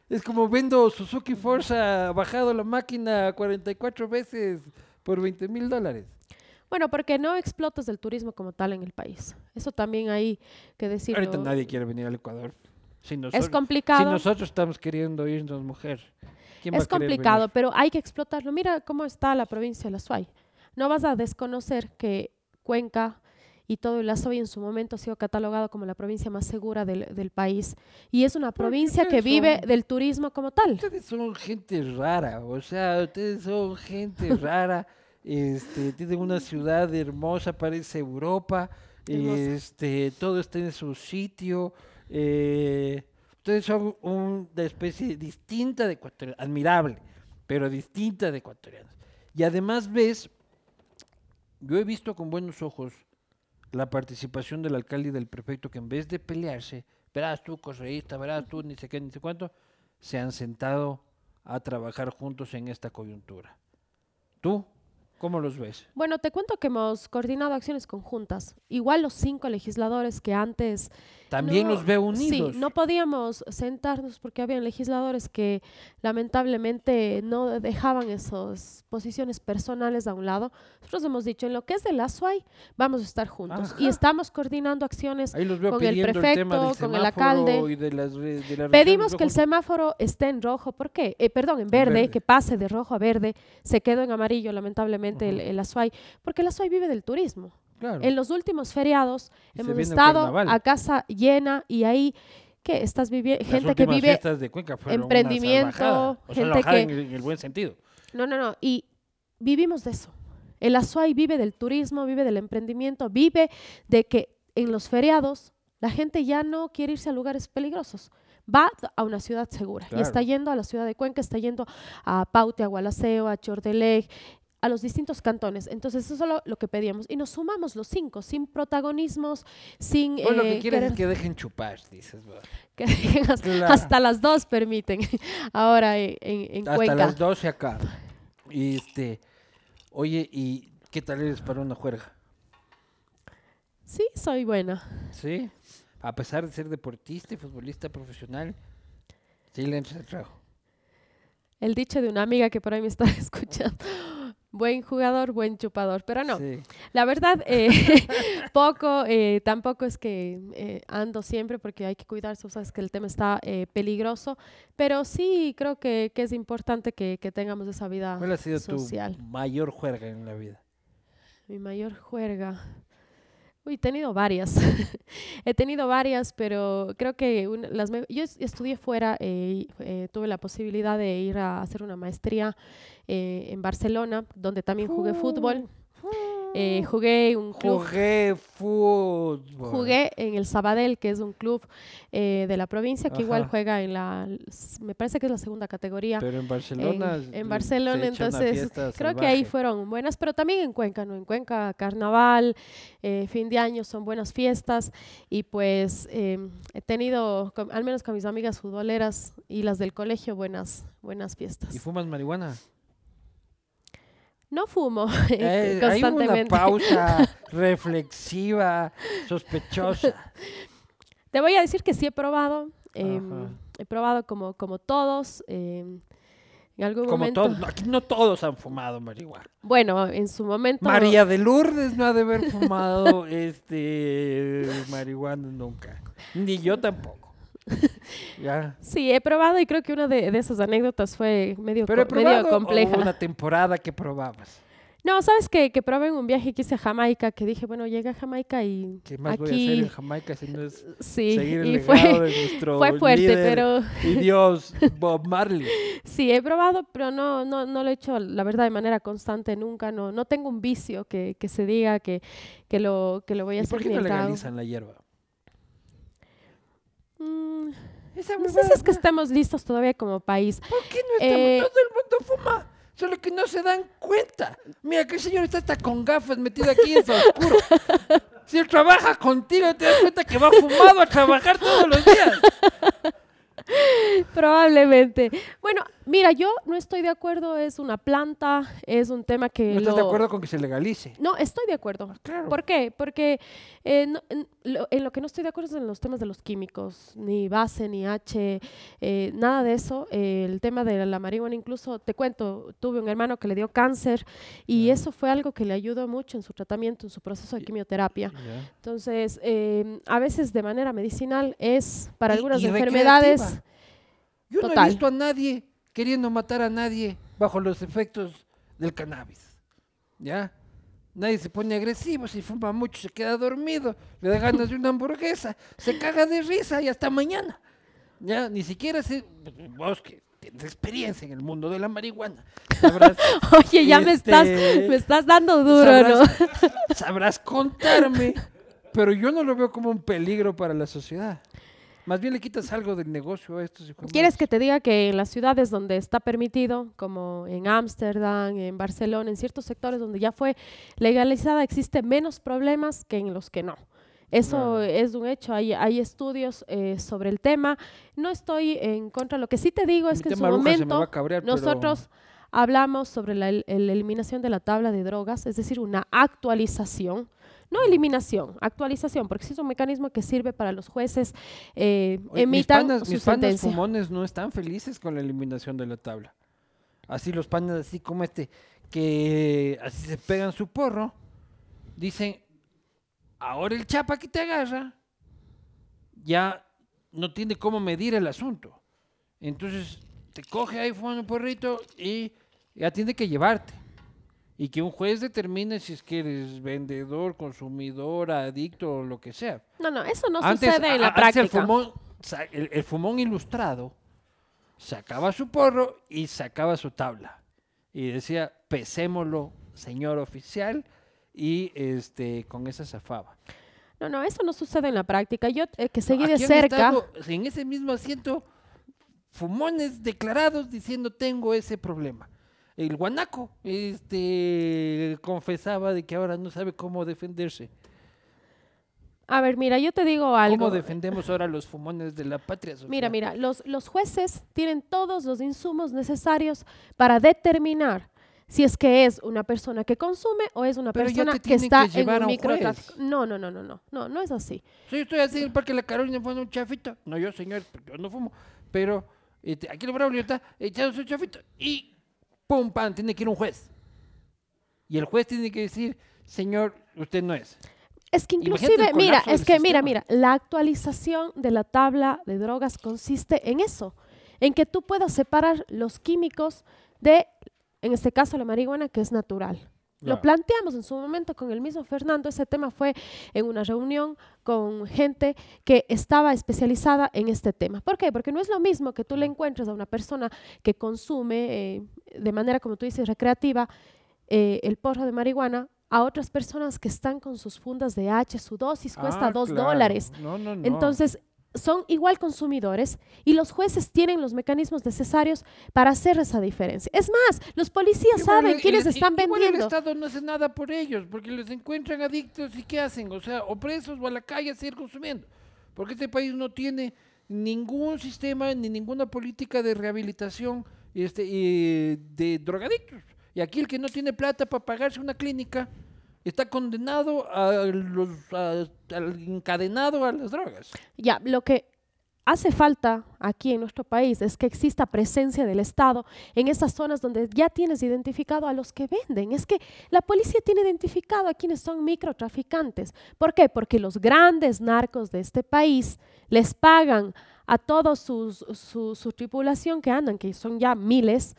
Es como vendo Suzuki Forza, bajado la máquina 44 veces por 20 mil dólares. Bueno, porque no explotas el turismo como tal en el país. Eso también hay que decirlo. Ahorita nadie quiere venir al Ecuador. Si nosotros, Es complicado. Si nosotros estamos queriendo irnos, mujer. ¿quién va Es a querer complicado, venir? pero hay que explotarlo. Mira cómo está la provincia de La Suay. No vas a desconocer que Cuenca y todo el Azoy en su momento ha sido catalogado como la provincia más segura del, del país. Y es una provincia que vive son- del turismo como tal. Ustedes son gente rara, o sea, ustedes son gente rara. Este, tienen una ciudad hermosa, parece Europa. Hermosa. Este, todo está en su sitio. eh, ustedes son una especie distinta de ecuatorianos, admirable, pero distinta de ecuatorianos. Y además ves, yo he visto con buenos ojos la participación del alcalde y del prefecto que en vez de pelearse, verás tú, correísta, verás tú, ni sé qué, ni sé cuánto, se han sentado a trabajar juntos en esta coyuntura. ¿Tú cómo los ves? Bueno, te cuento que hemos coordinado acciones conjuntas. Igual los cinco legisladores que antes También No, los veo unidos. Sí, no podíamos sentarnos porque habían legisladores que lamentablemente no dejaban esas posiciones personales a un lado. Nosotros hemos dicho, en lo que es de la SUAY, vamos a estar juntos. Y estamos coordinando acciones. Con el el, del prefecto, con el alcalde. y de las, re- de las Pedimos que el semáforo esté en rojo. ¿Por qué? Eh, perdón, en verde, verde. que pase de rojo a verde. Se quedó en amarillo, lamentablemente, el, Ajá. el Azuay, porque el Azuay vive del turismo. Claro. En los últimos feriados Y hemos estado a casa llena y ahí, ¿qué? Estás viviendo, gente que vive de Cuenca fueron emprendimiento, salvajada. O sea, gente que- en, el- en el buen sentido. No, no, no. Y vivimos de eso. El Azuay vive del turismo, vive del emprendimiento, vive de que en los feriados la gente ya no quiere irse a lugares peligrosos. Va a una ciudad segura y está yendo a la ciudad de Cuenca, está yendo a Paute, a Gualaceo, a Chordelej, a los distintos cantones. Entonces, eso es lo, lo que pedíamos. Y nos sumamos los cinco, sin protagonismos, sin... Lo eh, que quieres querer- es que dejen chupar, dices. que dejen hasta, Claro. hasta las dos permiten ahora en, en- en Hasta Cuenca. las 12 acá. Y este, oye, ¿y qué tal eres para una juerga? Sí, soy buena. ¿Sí? A pesar de ser deportista y futbolista profesional, sí le entras al trabajo. El dicho de una amiga que por ahí me está escuchando. Buen jugador, buen chupador. Pero no, Sí. la verdad, eh, poco, eh, tampoco es que eh, ando siempre porque hay que cuidarse, sabes que el tema está eh, peligroso, pero sí creo que, que es importante que, que tengamos esa vida ¿Cuál ha sido social. tu mayor juerga en la vida? Mi mayor juerga. Uy, he tenido varias. he tenido varias, pero creo que una- las yo es- estudié fuera, eh, eh, tuve la posibilidad de ir a hacer una maestría eh, en Barcelona, donde también jugué fútbol. Eh, jugué un club. Jugué fútbol. Jugué en el Sabadell, que es un club eh, de la provincia que igual juega en la, me parece que es la segunda categoría. Pero en Barcelona. en Barcelona, entonces, Creo que ahí fueron buenas, pero también en Cuenca, ¿no? En Cuenca, carnaval, eh, fin de año son buenas fiestas y pues eh, he tenido, con- al menos con mis amigas futboleras y las del colegio, buenas, buenas fiestas. ¿Y fumas marihuana? No fumo Eh, hay una constantemente. pausa reflexiva, sospechosa. Te voy a decir que sí he probado, em, he probado como, como todos. em, en algún Como momento, todos, no, aquí no todos han fumado marihuana. bueno, en su momento, María de Lourdes no ha de haber fumado este marihuana nunca. Ni yo tampoco. Ya. sí, he probado y creo que una de, de esas anécdotas fue medio, Pero he co- medio probado o compleja. una temporada que probabas. No, sabes que, que probé en un viaje que hice a Jamaica, que dije, bueno, llegué a Jamaica y ¿Qué más voy a hacer aquí en Jamaica si no es sí, seguir el y fue, de nuestro fue fuerte, líder pero y Dios, Bob Marley? sí, he probado, pero no, no, no lo he hecho, la verdad, de manera constante nunca, no, no tengo un vicio que, que se diga que, que, lo, que lo voy a ¿Y hacer por qué no legalizan la hierba? Mm, Esa no sé si es que estamos listos todavía como país. ¿Por qué no estamos? eh, Todo el mundo fuma. Solo que no se dan cuenta. Mira que el señor está hasta con gafas metido aquí en su oscuro. Si él trabaja contigo, te das cuenta que va fumado a trabajar todos los días. Probablemente. Bueno, mira, yo no estoy de acuerdo, es una planta, es un tema que... ¿No estás de acuerdo con que se legalice? No, estoy de acuerdo. Claro. ¿Por qué? Porque eh, no- en, lo, en lo que no estoy de acuerdo es en los temas de los químicos, ni base, ni H, eh, nada de eso. Eh, el tema de la marihuana, incluso te cuento, tuve un hermano que le dio cáncer y eso fue algo que le ayudó mucho en su tratamiento, en su proceso de quimioterapia. Ya. Entonces, eh, a veces de manera medicinal es para algunas y enfermedades. Yo no he Total. visto a nadie queriendo matar a nadie bajo los efectos del cannabis. ¿Ya? Nadie se pone agresivo, si fuma mucho se queda dormido, le da ganas de una hamburguesa, se caga de risa y hasta mañana. Ya, ni siquiera se... Vos que tienes experiencia en el mundo de la marihuana. Sabrás, Oye, ya me estás, Este, me estás dando duro, ¿no? sabrás contarme, pero yo no lo veo como un peligro para la sociedad. Más bien le quitas algo del negocio a estos. ¿Quieres que te diga que en las ciudades donde está permitido, como en Ámsterdam, en Barcelona, en ciertos sectores donde ya fue legalizada, existe menos problemas que en los que no? Eso es un hecho, hay, hay estudios eh, sobre el tema. No estoy en contra, lo que sí te digo es Mi que en su momento pero- nosotros hablamos sobre la el- el eliminación de la tabla de drogas, es decir, una actualización, no eliminación, actualización, porque sí es un mecanismo que sirve para los jueces eh, Oye, emitan mis panas, mis panas fumones no están felices con la eliminación de la tabla. Así los panas, así como este, que así se pegan su porro, dicen, ahora el chapa que te agarra ya no tiene cómo medir el asunto. Entonces te coge ahí fumando un porrito y ya tiene que llevarte. Y que un juez determine si es que eres vendedor, consumidor, adicto o lo que sea. No, no, eso no Antes- sucede en la antes práctica. El fumón, el, el fumón ilustrado sacaba su porro y sacaba su tabla. Y decía, pesémoslo, señor oficial, y este con esa zafaba. No, no, eso no sucede en la práctica. Yo eh, que seguí de cerca, en ese mismo asiento, fumones declarados diciendo tengo ese problema. El guanaco este, confesaba de que ahora no sabe cómo defenderse. a ver, mira, yo te digo algo. ¿Cómo defendemos ahora los fumones de la patria? Sofía? Mira, mira, los, los jueces tienen todos los insumos necesarios para determinar si es que es una persona que consume o es una Pero persona que está que en un un microtráfico. No, no, no, no, no, no, no es así. Sí, yo estoy así Parque La Carolina fumando un chafito. No, yo, señor, porque yo no fumo. Pero este, aquí el Braulio está echando su chafito y pum, pam, tiene que ir un juez. Y el juez tiene que decir, señor, usted no es. Es que inclusive, mira, es que mira, mira, la actualización de la tabla de drogas consiste en eso, en que tú puedas separar los químicos de, en este caso, la marihuana, que es natural. Lo planteamos en su momento con el mismo Fernando. Ese tema fue en una reunión con gente que estaba especializada en este tema. ¿Por qué? Porque no es lo mismo que tú le encuentres a una persona que consume eh, de manera, como tú dices, recreativa eh, el porro de marihuana a otras personas que están con sus fundas de H, su dosis cuesta Ah, dos claro. dólares. No, no, no. Entonces, son igual consumidores y los jueces tienen los mecanismos necesarios para hacer esa diferencia. Es más, los policías Igual saben el- quiénes el- están igual el vendiendo. Estado no hace nada por ellos, porque los encuentran adictos y ¿qué hacen? O sea, o presos o a la calle a seguir consumiendo. Porque este país no tiene ningún sistema ni ninguna política de rehabilitación este, de drogadictos. Y aquí el que no tiene plata para pagarse una clínica está condenado a los, a- al encadenado a las drogas. Ya, lo que hace falta aquí en nuestro país es que exista presencia del Estado en esas zonas donde ya tienes identificado a los que venden. Es que la policía tiene identificado a quienes son microtraficantes. ¿Por qué? Porque los grandes narcos de este país les pagan a toda su, tripulación que andan, que son ya miles,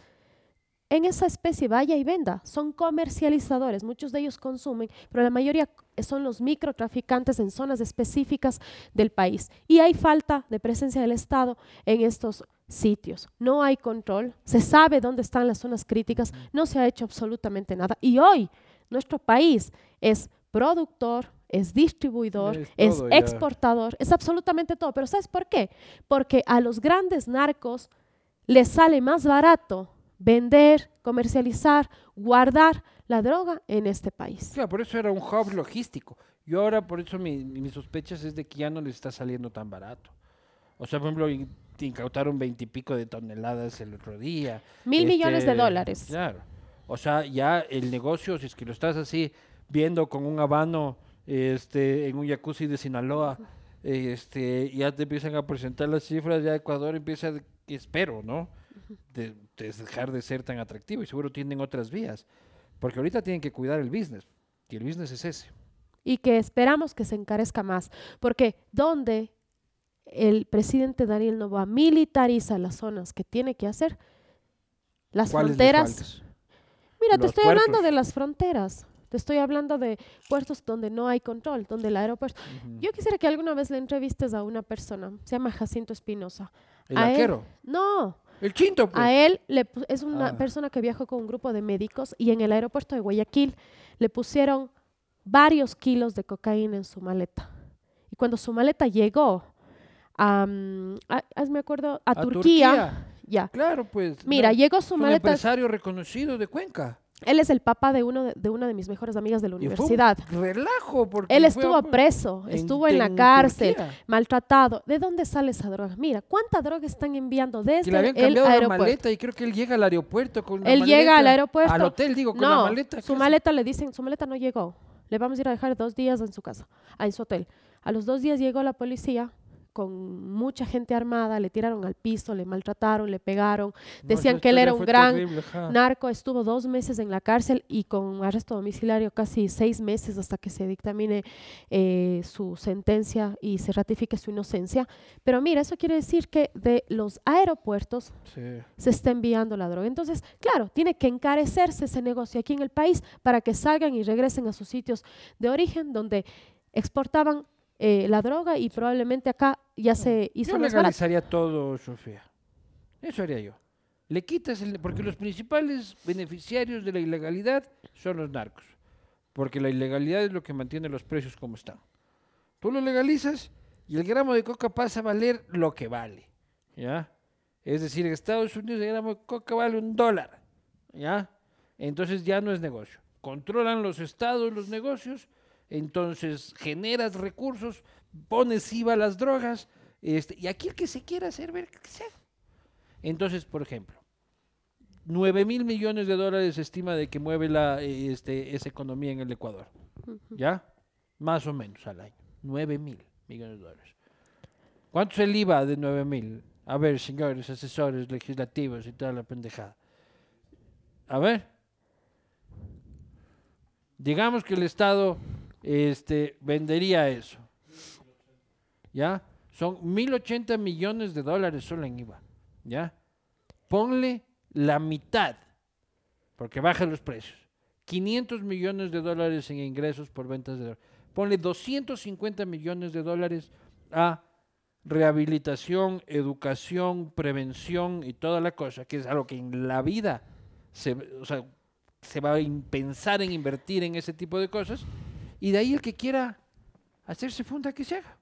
en esa especie vaya y venda. Son comercializadores, muchos de ellos consumen, pero la mayoría son los microtraficantes en zonas específicas del país. Y hay falta de presencia del Estado en estos sitios. No hay control, se sabe dónde están las zonas críticas, no se ha hecho absolutamente nada. Y hoy nuestro país es productor, es distribuidor, Es es, todo ya. exportador, es absolutamente todo. Pero ¿sabes por qué? Porque a los grandes narcos les sale más barato vender, comercializar, guardar la droga en este país. Claro, por eso era un hub logístico. Yo ahora, por eso mi, mi- mis sospechas es de que ya no les está saliendo tan barato. O sea, por ejemplo, in- incautaron veintipico de toneladas el otro día. Mil millones de Este, dólares. Claro. O sea, ya el negocio, si es que lo estás así viendo con un habano este, en un jacuzzi de Sinaloa, este, ya te empiezan a presentar las cifras, ya Ecuador empieza, espero, ¿no? De, de dejar de ser tan atractivo y seguro tienen otras vías. Porque ahorita tienen que cuidar el business. Y el business es ese. Y que esperamos que se encarezca más. Porque donde el presidente Daniel Novoa militariza las zonas que tiene que hacer, las ¿Cuáles les fronteras. Mira, te estoy hablando de las fronteras. Te estoy hablando de puertos donde no hay control, donde el aeropuerto... Yo quisiera que alguna vez le entrevistes a una persona, se llama Jacinto Espinosa. El a él-. No, El chinto, pues. a él le es una Ah. persona que viajó con un grupo de médicos y en el aeropuerto de Guayaquil le pusieron varios kilos de cocaína en su maleta. Y cuando su maleta llegó a, a- hazme acuerdo, a, A Turquía, ya. Claro, pues. Mira, no, llegó su es un maleta. empresario reconocido de Cuenca. Él es el papá de uno de, de una de mis mejores amigas de la Y fue un universidad. relajo, porque Él estuvo a- preso, estuvo en la cárcel, Turquía. maltratado. ¿De dónde sale esa droga? Mira, ¿cuánta droga están enviando Que desde le habían el cambiado la maleta y creo que él llega al aeropuerto con la Él llega al aeropuerto. Al hotel, digo, con la no, maleta. su maleta le dicen, su maleta no llegó. Le vamos a ir a dejar dos días en su casa, en su hotel. A los dos días llegó la policía con mucha gente armada, le tiraron al piso, le maltrataron, le pegaron. No, decían que él era un gran terrible. Narco estuvo dos meses en la cárcel y con arresto domiciliario casi seis meses hasta que se dictamine eh, su sentencia y se ratifique su inocencia. Pero mira, eso quiere decir que de los aeropuertos Sí. se está enviando la droga. Entonces, claro, tiene que encarecerse ese negocio aquí en el país para que salgan y regresen a sus sitios de origen donde exportaban eh, la droga y probablemente acá ya se hizo Yo más barato. legalizaría todo, Sofía. Eso haría yo. Le quitas el... Porque los principales beneficiarios de la ilegalidad son los narcos. Porque la ilegalidad es lo que mantiene los precios como están. Tú lo legalizas y el gramo de coca pasa a valer lo que vale. ¿Ya? Es decir, en Estados Unidos el gramo de coca vale un dólar. ¿Ya? Entonces ya no es negocio. Controlan los estados los negocios, entonces generas recursos, pones IVA a las drogas, este, y aquí el que se quiera hacer, ver que se haga. Entonces, por ejemplo, 9 mil millones de dólares se estima de que mueve la, este, esa economía en el Ecuador. ¿Ya? Más o menos al año. 9 mil millones de dólares. ¿Cuánto es el IVA de 9 mil? A ver, señores asesores legislativos y toda la pendejada. A ver. Digamos que el Estado este, vendería eso. ¿Ya? Son 1.080 millones de dólares solo en IVA. ¿Ya? Ponle la mitad, porque baja los precios. 500 millones de dólares en ingresos por ventas de drogas. Ponle 250 millones de dólares a rehabilitación, educación, prevención y toda la cosa, que es algo que en la vida se, o sea, se va a pensar en invertir en ese tipo de cosas. Y de ahí el que quiera hacerse funda, que se haga.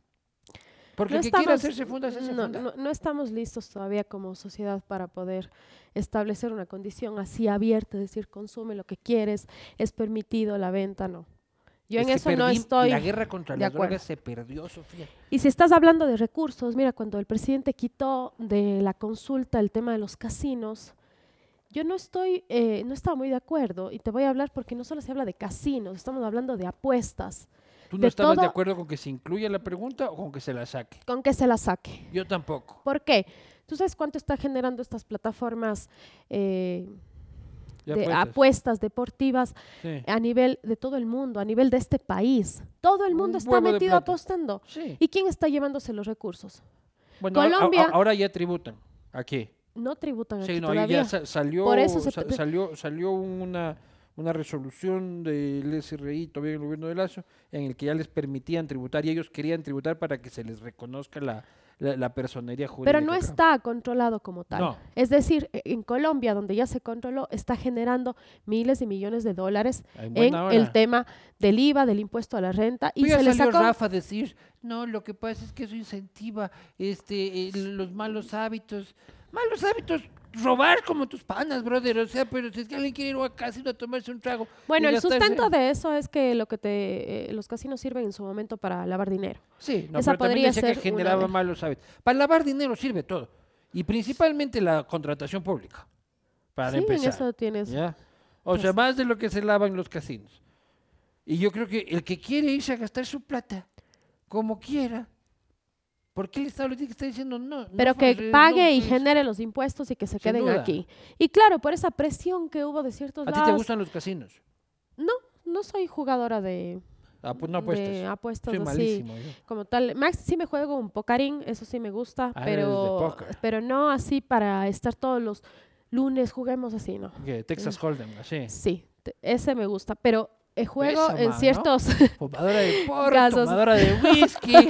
Porque No el que quiera estamos- hacerse funda, se hace no, funda. no- no estamos listos todavía como sociedad para poder establecer una condición así abierta, es decir, consume lo que quieres, es permitido la venta, no. Yo Es en eso no estoy. La guerra contra las drogas se perdió, Sofía. Y si estás hablando de recursos, mira, cuando el presidente quitó de la consulta el tema de los casinos, yo no estoy, eh, no estaba muy de acuerdo y te voy a hablar porque no solo se habla de casinos, estamos hablando de apuestas, ¿Tú no estabas de acuerdo con que se incluya la pregunta o con que se la saque? con que se la saque. Yo tampoco. ¿Por qué? ¿Tú sabes cuánto está generando estas plataformas eh, de apuestas. apuestas deportivas Sí. a nivel de todo el mundo, a nivel de este país? Todo el mundo Un está metido apostando. Sí. ¿Y quién está llevándose los recursos? Bueno, Colombia- ahora ya tributan. Aquí. No tributan aquí Sí, no, todavía. ya salió, Por eso se salió, salió una, una resolución del SRI, todavía el gobierno de Lazo, en el que ya les permitían tributar y ellos querían tributar para que se les reconozca la, la, la personería jurídica. Pero no está controlado como tal. No. Es decir, e- en Colombia, donde ya se controló, está generando miles y millones de dólares En en el tema del IVA, del impuesto a la renta, y Pues ya se salió sacó... Rafa a decir, no, lo que pasa es que eso incentiva este, eh, los malos hábitos. Malos hábitos, robar como tus panas, brother. O sea, pero si es que alguien quiere ir a casino a tomarse un trago. Bueno, el gastarse- sustento de eso es que lo que te, eh, los casinos sirven en su momento para lavar dinero. Sí, no, esa pero también podría decía que ser una generaba malos hábitos. Para lavar dinero sirve todo. Y principalmente la contratación pública. Para sí, en empezar. eso tienes... ¿ya? O sea, más de lo que se lava en los casinos. Y yo creo que el que quiere irse a gastar su plata, como quiera, ¿por qué el Estado le estar diciendo no? no Pero que pague y pues, genere los impuestos y que se queden duda. aquí. Y claro, por esa presión que hubo de ciertos ¿A ti lados... te gustan los casinos? No, no soy jugadora de, Ah, pues no apuestas. de apuestas Soy así. malísimo. yo. como tal. Max sí me juego un pocarín, eso sí me gusta, Ah, pero, pero no así para estar todos los lunes juguemos así, ¿no? Texas Hold'em, así. Sí, ese me gusta, pero eh, juego Eso, en man, ¿no? ciertos... Fumadora de porro, Casos. tomadora de whisky,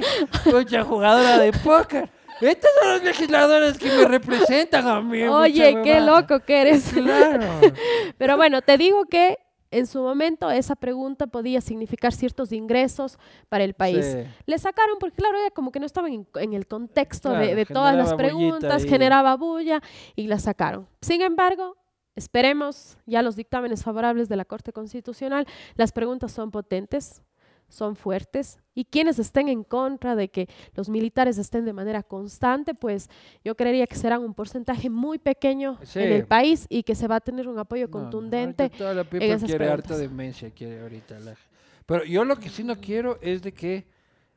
mucha jugadora de póker. Estos son los legisladores que me representan a mí. Oye, qué loco que eres. Claro. Pero bueno, te digo que en su momento esa pregunta podía significar ciertos ingresos para el país. Sí. Le sacaron porque, claro, ella como que no estaba en, en el contexto de- Claro, de, todas las preguntas, generaba bulla y la sacaron. Sin embargo, esperemos ya los dictámenes favorables de la Corte Constitucional. Las preguntas son potentes, son fuertes y quienes estén en contra de que los militares estén de manera constante, pues yo creería que serán un porcentaje muy pequeño Sí. en el país y que se va a tener un apoyo No, contundente. toda la en esas quiere harta demencia, quiere ahorita. la- Pero yo lo que sí no quiero es de que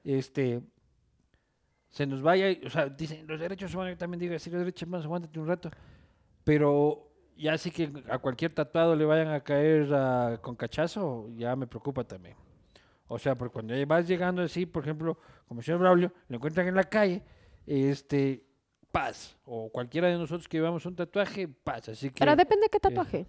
este se nos vaya, o sea, dicen, los derechos humanos, yo también digo así, los derechos humanos, aguántate un rato, pero ya sí que a cualquier tatuado le vayan a caer ah, con cachazo, ya me preocupa también. O sea, porque cuando vas llegando así, por ejemplo, como el señor Braulio, lo encuentran en la calle, este, paz, o cualquiera de nosotros que llevamos un tatuaje, paz, así que... Pero depende de qué tatuaje.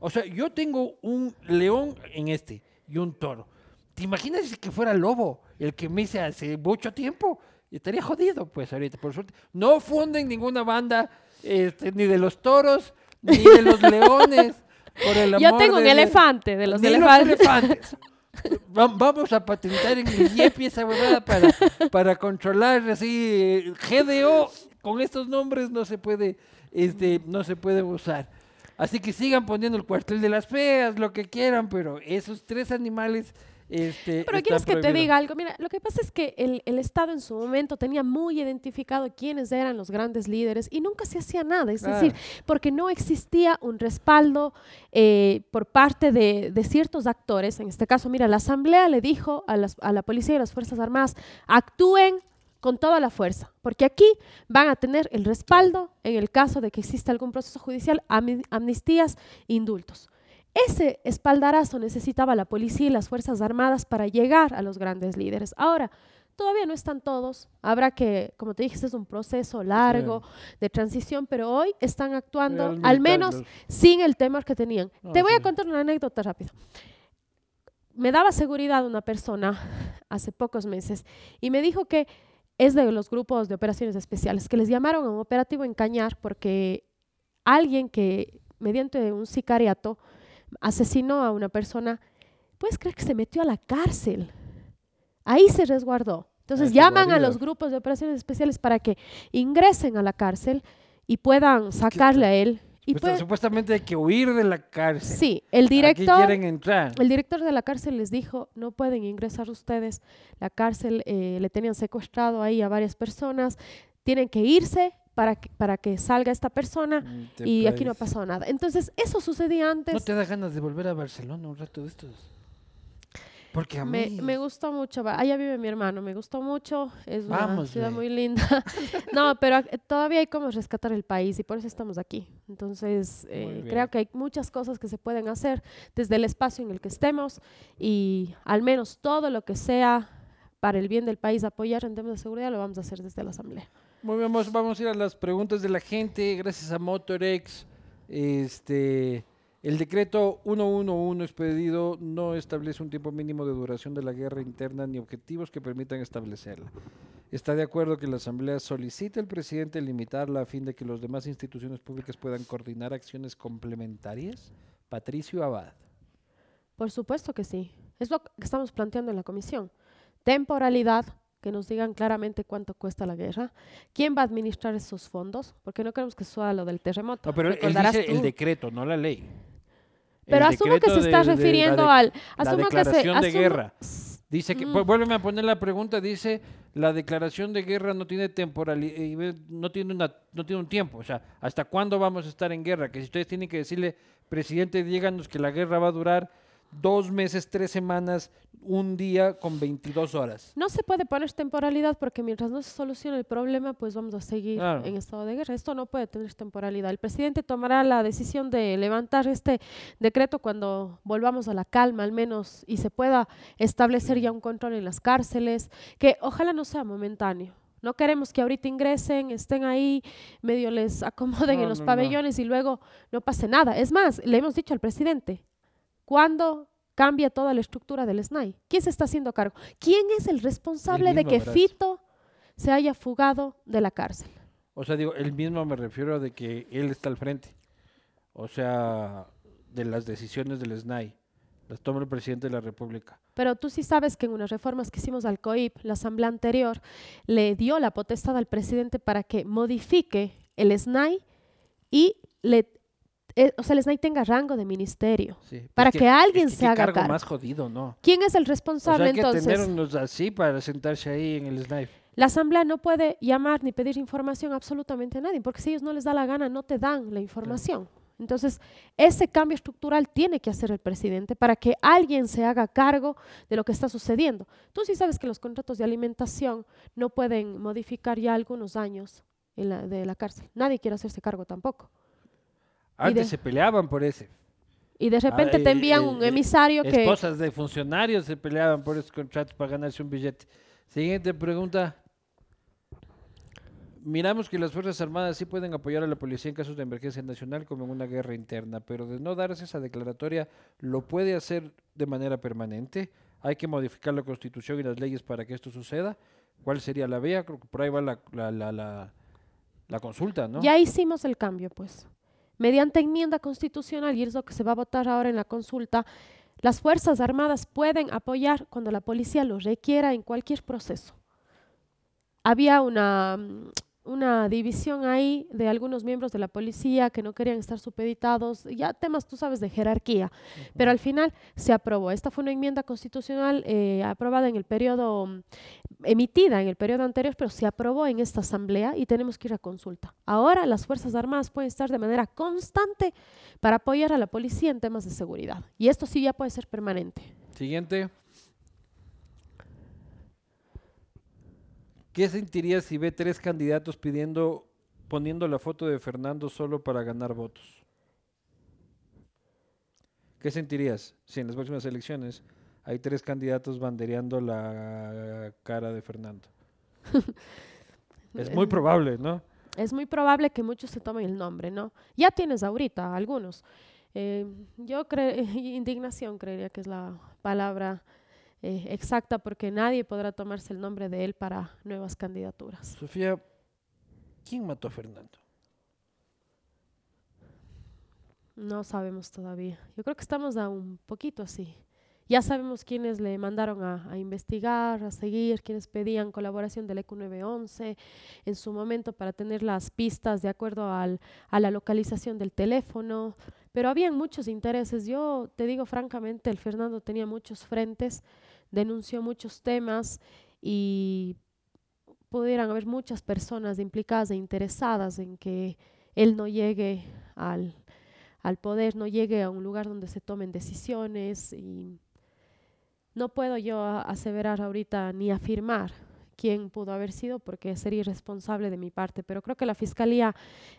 O sea, yo tengo un león en este y un toro. ¿Te imaginas si que fuera lobo el que me hice hace mucho tiempo? Estaría jodido, pues, ahorita, por suerte. No funden ninguna banda, este, ni de los toros, ni de los leones. Por el Yo amor tengo un de elefante de los Ni elefantes. elefantes. Va- Vamos a patentar en IEPI esa huevada para, para controlar así GDO con estos nombres no se puede este no se puede usar. Así que sigan poniendo el cuartel de las feas, lo que quieran, pero esos tres animales este Pero quieres que te diga algo. Mira, lo que pasa es que el, el Estado en su momento tenía muy identificado quiénes eran los grandes líderes y nunca se hacía nada. Es decir, porque no existía un respaldo eh, por parte de, de ciertos actores. En este caso, mira, la Asamblea le dijo a, las- a la policía y a las Fuerzas Armadas, actúen con toda la fuerza, porque aquí van a tener el respaldo en el caso de que exista algún proceso judicial, amnistías, indultos. Ese espaldarazo necesitaba la policía y las Fuerzas Armadas para llegar a los grandes líderes. Ahora, todavía no están todos. Habrá que, como te dije, este es un proceso largo de transición, pero hoy están actuando, al menos los- sin el temor que tenían. Te voy a contar una anécdota rápida. Me daba seguridad una persona hace pocos meses y me dijo que es de los grupos de operaciones especiales, que les llamaron a un operativo en Cañar porque alguien que mediante un sicariato asesinó a una persona, ¿puedes creer que se metió a la cárcel? Ahí se resguardó. Entonces llaman a los grupos de operaciones especiales para que ingresen a la cárcel y puedan sacarle a él. Y puede- supuestamente hay que huir de la cárcel. sí, el Aquí director, quieren entrar. el director de la cárcel les dijo, no pueden ingresar ustedes. La cárcel eh, le tenían secuestrado ahí a varias personas. Tienen que irse para que, para que salga esta persona Este y aquí no ha pasado nada. Entonces, eso sucedía antes. ¿No te da ganas de volver a Barcelona un rato de estos? Porque a Me, mí... me gustó mucho, allá vive mi hermano, me gustó mucho, es una Vamos, ciudad muy linda. no, pero todavía hay como rescatar el país y por eso estamos aquí. Entonces, eh, creo que hay muchas cosas que se pueden hacer desde el espacio en el que estemos y al menos todo lo que sea para el bien del país apoyar en temas de seguridad lo vamos a hacer desde la Asamblea. Muy bien, vamos, a ir a las preguntas de la gente. Gracias a Motorex. Este, el decreto 111 expedido no establece un tiempo mínimo de duración de la guerra interna ni objetivos que permitan establecerla. ¿Está de acuerdo que la Asamblea solicite al presidente limitarla a fin de que las demás instituciones públicas puedan coordinar acciones complementarias? Patricio Abad. Por supuesto que sí. Es lo que estamos planteando en la comisión. Temporalidad, que nos digan claramente cuánto cuesta la guerra, quién va a administrar esos fondos, porque no queremos que sea lo del terremoto. No, pero él dice el decreto, no la ley. El Pero asumo que se está de- refiriendo de- al... la Asumo que se, declaración de asumo- guerra. Dice que, Mm. vu- vuélveme a poner la pregunta, dice, la declaración de guerra no tiene temporalidad, no tiene, una, no tiene un tiempo, o sea, ¿hasta cuándo vamos a estar en guerra? Que si ustedes tienen que decirle, presidente, díganos que la guerra va a durar dos meses, tres semanas, un día con 22 horas. No se puede poner temporalidad porque mientras no se solucione el problema, pues vamos a seguir Claro. en estado de guerra. Esto no puede tener temporalidad. El presidente tomará la decisión de levantar este decreto cuando volvamos a la calma, al menos, y se pueda establecer ya un control en las cárceles, que ojalá no sea momentáneo. No queremos que ahorita ingresen, estén ahí, medio les acomoden No, en los no, no. pabellones y luego no pase nada. Es más, le hemos dicho al presidente, cuando cambia toda la estructura del SNAI. ¿Quién se está haciendo cargo? ¿Quién es el responsable de que. Fito se haya fugado de la cárcel? O sea, digo, él mismo me refiero a de que él está al frente. O sea, de las decisiones del SNAI. Las toma el presidente de la República. Pero tú sí sabes que en unas reformas que hicimos al COIP, la asamblea anterior le dio la potestad al presidente para que modifique el SNAI y le, eh, o sea, el SNAI tenga rango de ministerio. Sí, Para que alguien es se haga cargo cargo. más jodido, ¿no? ¿Quién es el O sea, responsable hay que entonces? tenernos así para sentarse ahí en el SNAI. La asamblea no puede llamar ni pedir información absolutamente a nadie, porque si ellos no les da la gana, no te dan la información. Entonces, ese cambio estructural tiene que hacer el presidente para que alguien se haga cargo de lo que está sucediendo. Tú sí sabes que los contratos de alimentación no pueden modificar ya algunos años en la- de la cárcel. Nadie quiere hacerse cargo tampoco. Antes de- se peleaban por ese. Y de repente Ah, te envían eh, un eh, emisario que... Esposas de funcionarios se peleaban por esos contratos para ganarse un billete. Siguiente pregunta. Miramos que las Fuerzas Armadas sí pueden apoyar a la policía en casos de emergencia nacional como en una guerra interna, pero de no darse esa declaratoria, ¿lo puede hacer de manera permanente? ¿Hay que modificar la Constitución y las leyes para que esto suceda? ¿Cuál sería la vía? Creo que por ahí va la, la, la- la consulta, ¿no? Ya hicimos el cambio, pues. Mediante enmienda constitucional, y es lo que se va a votar ahora en la consulta, las Fuerzas Armadas pueden apoyar cuando la policía lo requiera en cualquier proceso. Había una, mm, una división ahí de algunos miembros de la policía que no querían estar supeditados, ya temas, tú sabes, de jerarquía, pero al final se aprobó. Esta fue una enmienda constitucional eh, aprobada en el periodo, emitida en el periodo anterior, pero se aprobó en esta asamblea y tenemos que ir a consulta. Ahora las Fuerzas Armadas pueden estar de manera constante para apoyar a la policía en temas de seguridad. Y esto sí ya puede ser permanente. Siguiente. ¿Qué sentirías si ve tres candidatos pidiendo, poniendo la foto de Fernando solo para ganar votos? ¿Qué sentirías si en las próximas elecciones hay tres candidatos bandereando la cara de Fernando? es muy probable, ¿no? Es muy probable que muchos se tomen el nombre, ¿no? Ya tienes ahorita algunos. Eh, yo creo, indignación creería que es la palabra eh, exacta porque nadie podrá tomarse el nombre de él para nuevas candidaturas. Sofía, ¿quién mató a Fernando? No sabemos todavía. Yo creo que estamos a un poquito así. Ya sabemos quiénes le mandaron a, a investigar, a seguir, quienes pedían colaboración del ECU 911 en su momento para tener las pistas de acuerdo al, a la localización del teléfono. Pero habían muchos intereses. Yo te digo francamente, el Fernando tenía muchos frentes, denunció muchos temas y pudieran haber muchas personas implicadas e interesadas en que él no llegue al, al poder, no llegue a un lugar donde se tomen decisiones y no puedo yo aseverar ahorita ni afirmar quién pudo haber sido porque sería irresponsable de mi parte, pero creo que la Fiscalía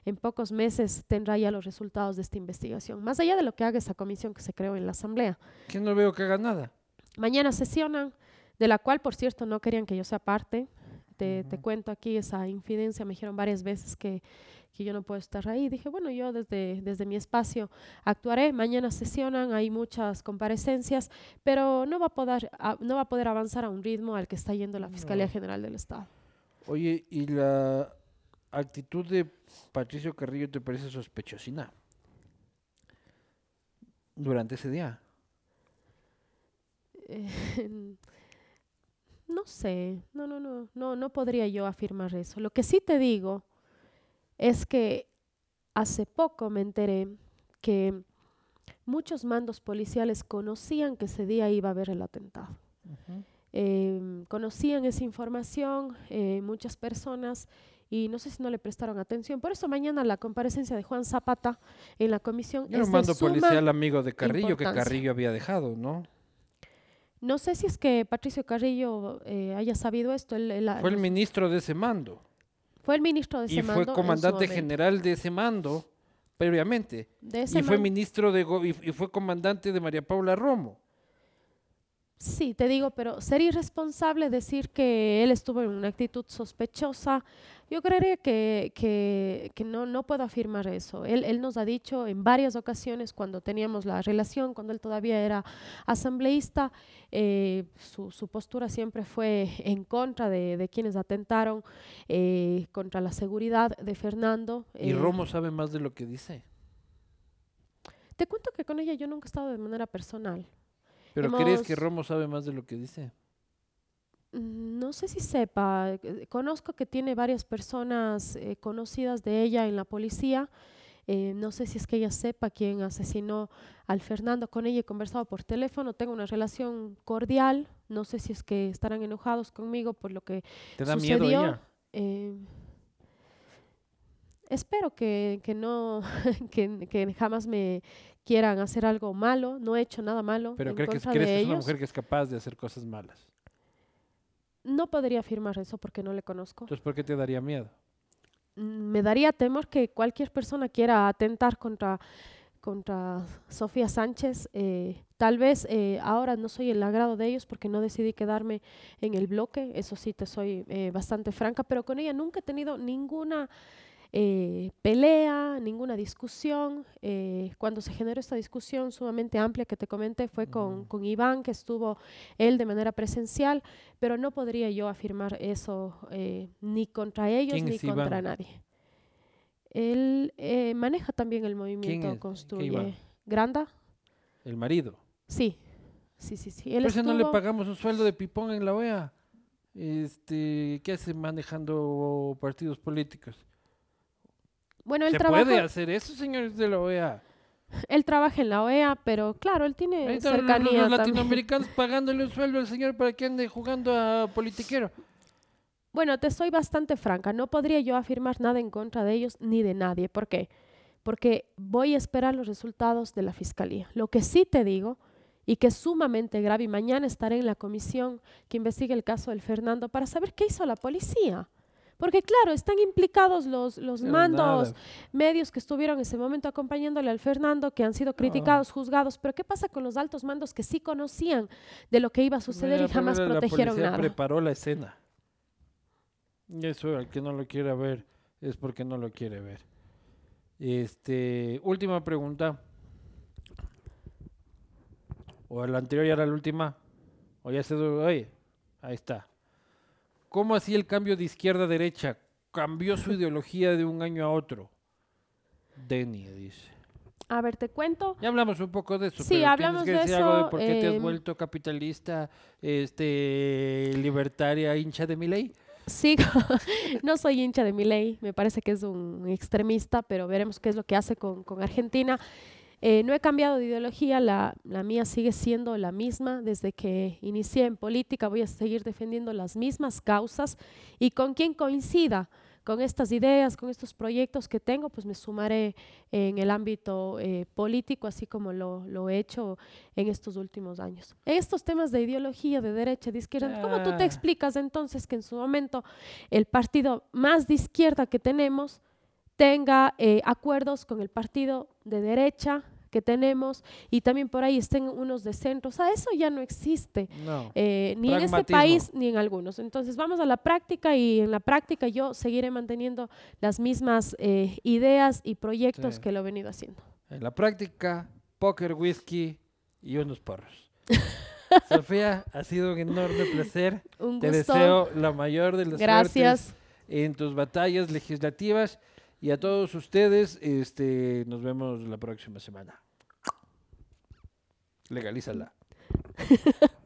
en pocos meses tendrá ya los resultados de esta investigación, más allá de lo que haga esa comisión que se creó en la Asamblea. Que no veo que haga nada. Mañana sesionan, de la cual, por cierto, no querían que yo sea parte. Te, cuento aquí esa infidencia, me dijeron varias veces que, que yo no puedo estar ahí. Dije, bueno, yo desde, desde mi espacio actuaré. Mañana sesionan, hay muchas comparecencias, pero no va, a poder, a- no va a poder avanzar a un ritmo al que está yendo la Fiscalía No. General del Estado. Oye, ¿y la actitud de Patricio Carrillo te parece sospechosina? Durante ese día. Eh, no sé, no, no, no, no, no podría yo afirmar eso. Lo que sí te digo es que hace poco me enteré que muchos mandos policiales conocían que ese día iba a haber el atentado. Eh, conocían esa información eh, muchas personas y no sé si no le prestaron atención. Por eso mañana la comparecencia de Juan Zapata en la comisión es de mando policial amigo de Carrillo que. Carrillo había dejado, ¿no? No sé si es que Patricio Carrillo eh, haya sabido esto. él- Fue el los- ministro de ese mando. fue el ministro de ese Y mando fue en su comandante general de ese mando previamente. De ese Y fue ministro de y, y fue comandante de María Paula Romo. Sí, te digo, pero sería irresponsable decir que él estuvo en una actitud sospechosa Yo creería que, que, que no, no puedo afirmar eso. Él, él nos ha dicho en varias ocasiones cuando teníamos la relación, cuando él todavía era asambleísta, eh, su, su, postura siempre fue en contra de, de quienes atentaron eh, contra la seguridad de Fernando. ¿Y eh, Romo sabe más de lo que dice? Te cuento que con ella yo nunca he estado de manera personal. ¿Pero Hemos- crees que Romo sabe más de lo que dice? Mm, No sé si sepa, eh, conozco que tiene varias personas eh, conocidas de ella en la policía. eh, no sé si es que ella sepa quién asesinó al Fernando. Con ella he conversado por teléfono, tengo una relación cordial. No sé si es que estarán enojados conmigo por lo que ¿Te da miedo sucedió. ella? Eh, espero que, que no, que, que jamás me quieran hacer algo malo. No he hecho nada malo ¿Pero en crees que, crees de que es una mujer que es capaz de hacer cosas malas? No podría afirmar eso porque no le conozco. Entonces, ¿por qué te daría miedo? Mm, me daría temor que cualquier persona quiera atentar contra, contra Sofía Sánchez. eh, tal vez eh, ahora no soy el agrado de ellos porque no decidí quedarme en el bloque, eso sí te soy eh, bastante franca, pero con ella nunca he tenido ninguna eh, pelea, ninguna discusión. eh, cuando se generó esta discusión sumamente amplia que te comenté fue con, con Iván, que estuvo él de manera presencial, pero no podría yo afirmar eso eh, ni contra ellos ¿Quién ni contra Iván? nadie. Él eh, maneja también el movimiento ¿Qué Construye. Iván? ¿Granda? El marido. Sí, sí, sí, sí. Él Por eso no le pagamos un sueldo de pipón en la OEA. Este, ¿Qué hace manejando partidos políticos? Bueno, él ¿Se trabaja, puede hacer eso, señores de la OEA? él trabaja en la OEA, pero claro, él tiene Ahí están los- los, cercanía también. latinoamericanos pagándole un sueldo al señor para que ande jugando a politiquero. Bueno, te soy bastante franca. No podría yo afirmar nada en contra de ellos ni de nadie. ¿Por qué? Porque voy a esperar los resultados de la fiscalía. Lo que sí te digo, y que es sumamente grave, y mañana estaré en la comisión que investigue el caso del Fernando para saber qué hizo la policía. Porque claro, están implicados los, los Pero mandos, nada. medios que estuvieron en ese momento acompañándole al Fernando, que han sido criticados, juzgados, pero ¿qué pasa con los altos mandos que sí conocían de lo que iba a suceder Mira, y jamás la protegieron policía nada? preparó la escena. Y eso, al que no lo quiera ver, es porque no lo quiere ver. Este, última pregunta. O la anterior ya era la última. O ya se... Oye, ahí está. ¿Cómo así el cambio de izquierda a derecha? Cambió su ideología de un año a otro. Denny dice. A ver, te cuento. Ya hablamos un poco de eso. Sí, pero hablamos que de decir algo de eso, por qué te has em, vuelto capitalista, este, libertaria, hincha de mi ley. Sigo, no soy hincha de Milei, me parece que es un extremista, pero veremos qué es lo que hace con, con Argentina. Eh, no he cambiado de ideología, la, la mía sigue siendo la misma. Desde que inicié en política voy a seguir defendiendo las mismas causas y con quien coincida con estas ideas, con estos proyectos que tengo, pues me sumaré en el ámbito eh, político, así como lo, lo he hecho en estos últimos años. Estos temas de ideología, de derecha, de izquierda, ¿cómo tú te Ah. explicas entonces que en su momento el partido más de izquierda que tenemos tenga eh, acuerdos con el partido de derecha que tenemos y también por ahí estén unos de centro? O sea, eso ya no existe. No. Eh, ni en este país ni en algunos. Entonces vamos a la práctica y en la práctica yo seguiré manteniendo las mismas eh, ideas y proyectos Sí. que lo he venido haciendo. En la práctica, póker, whisky y unos porros. Sofía, ha sido un enorme placer. Un Te gusto. deseo la mayor de las Gracias. en tus batallas legislativas y a todos ustedes, este, nos vemos la próxima semana. Legalízala.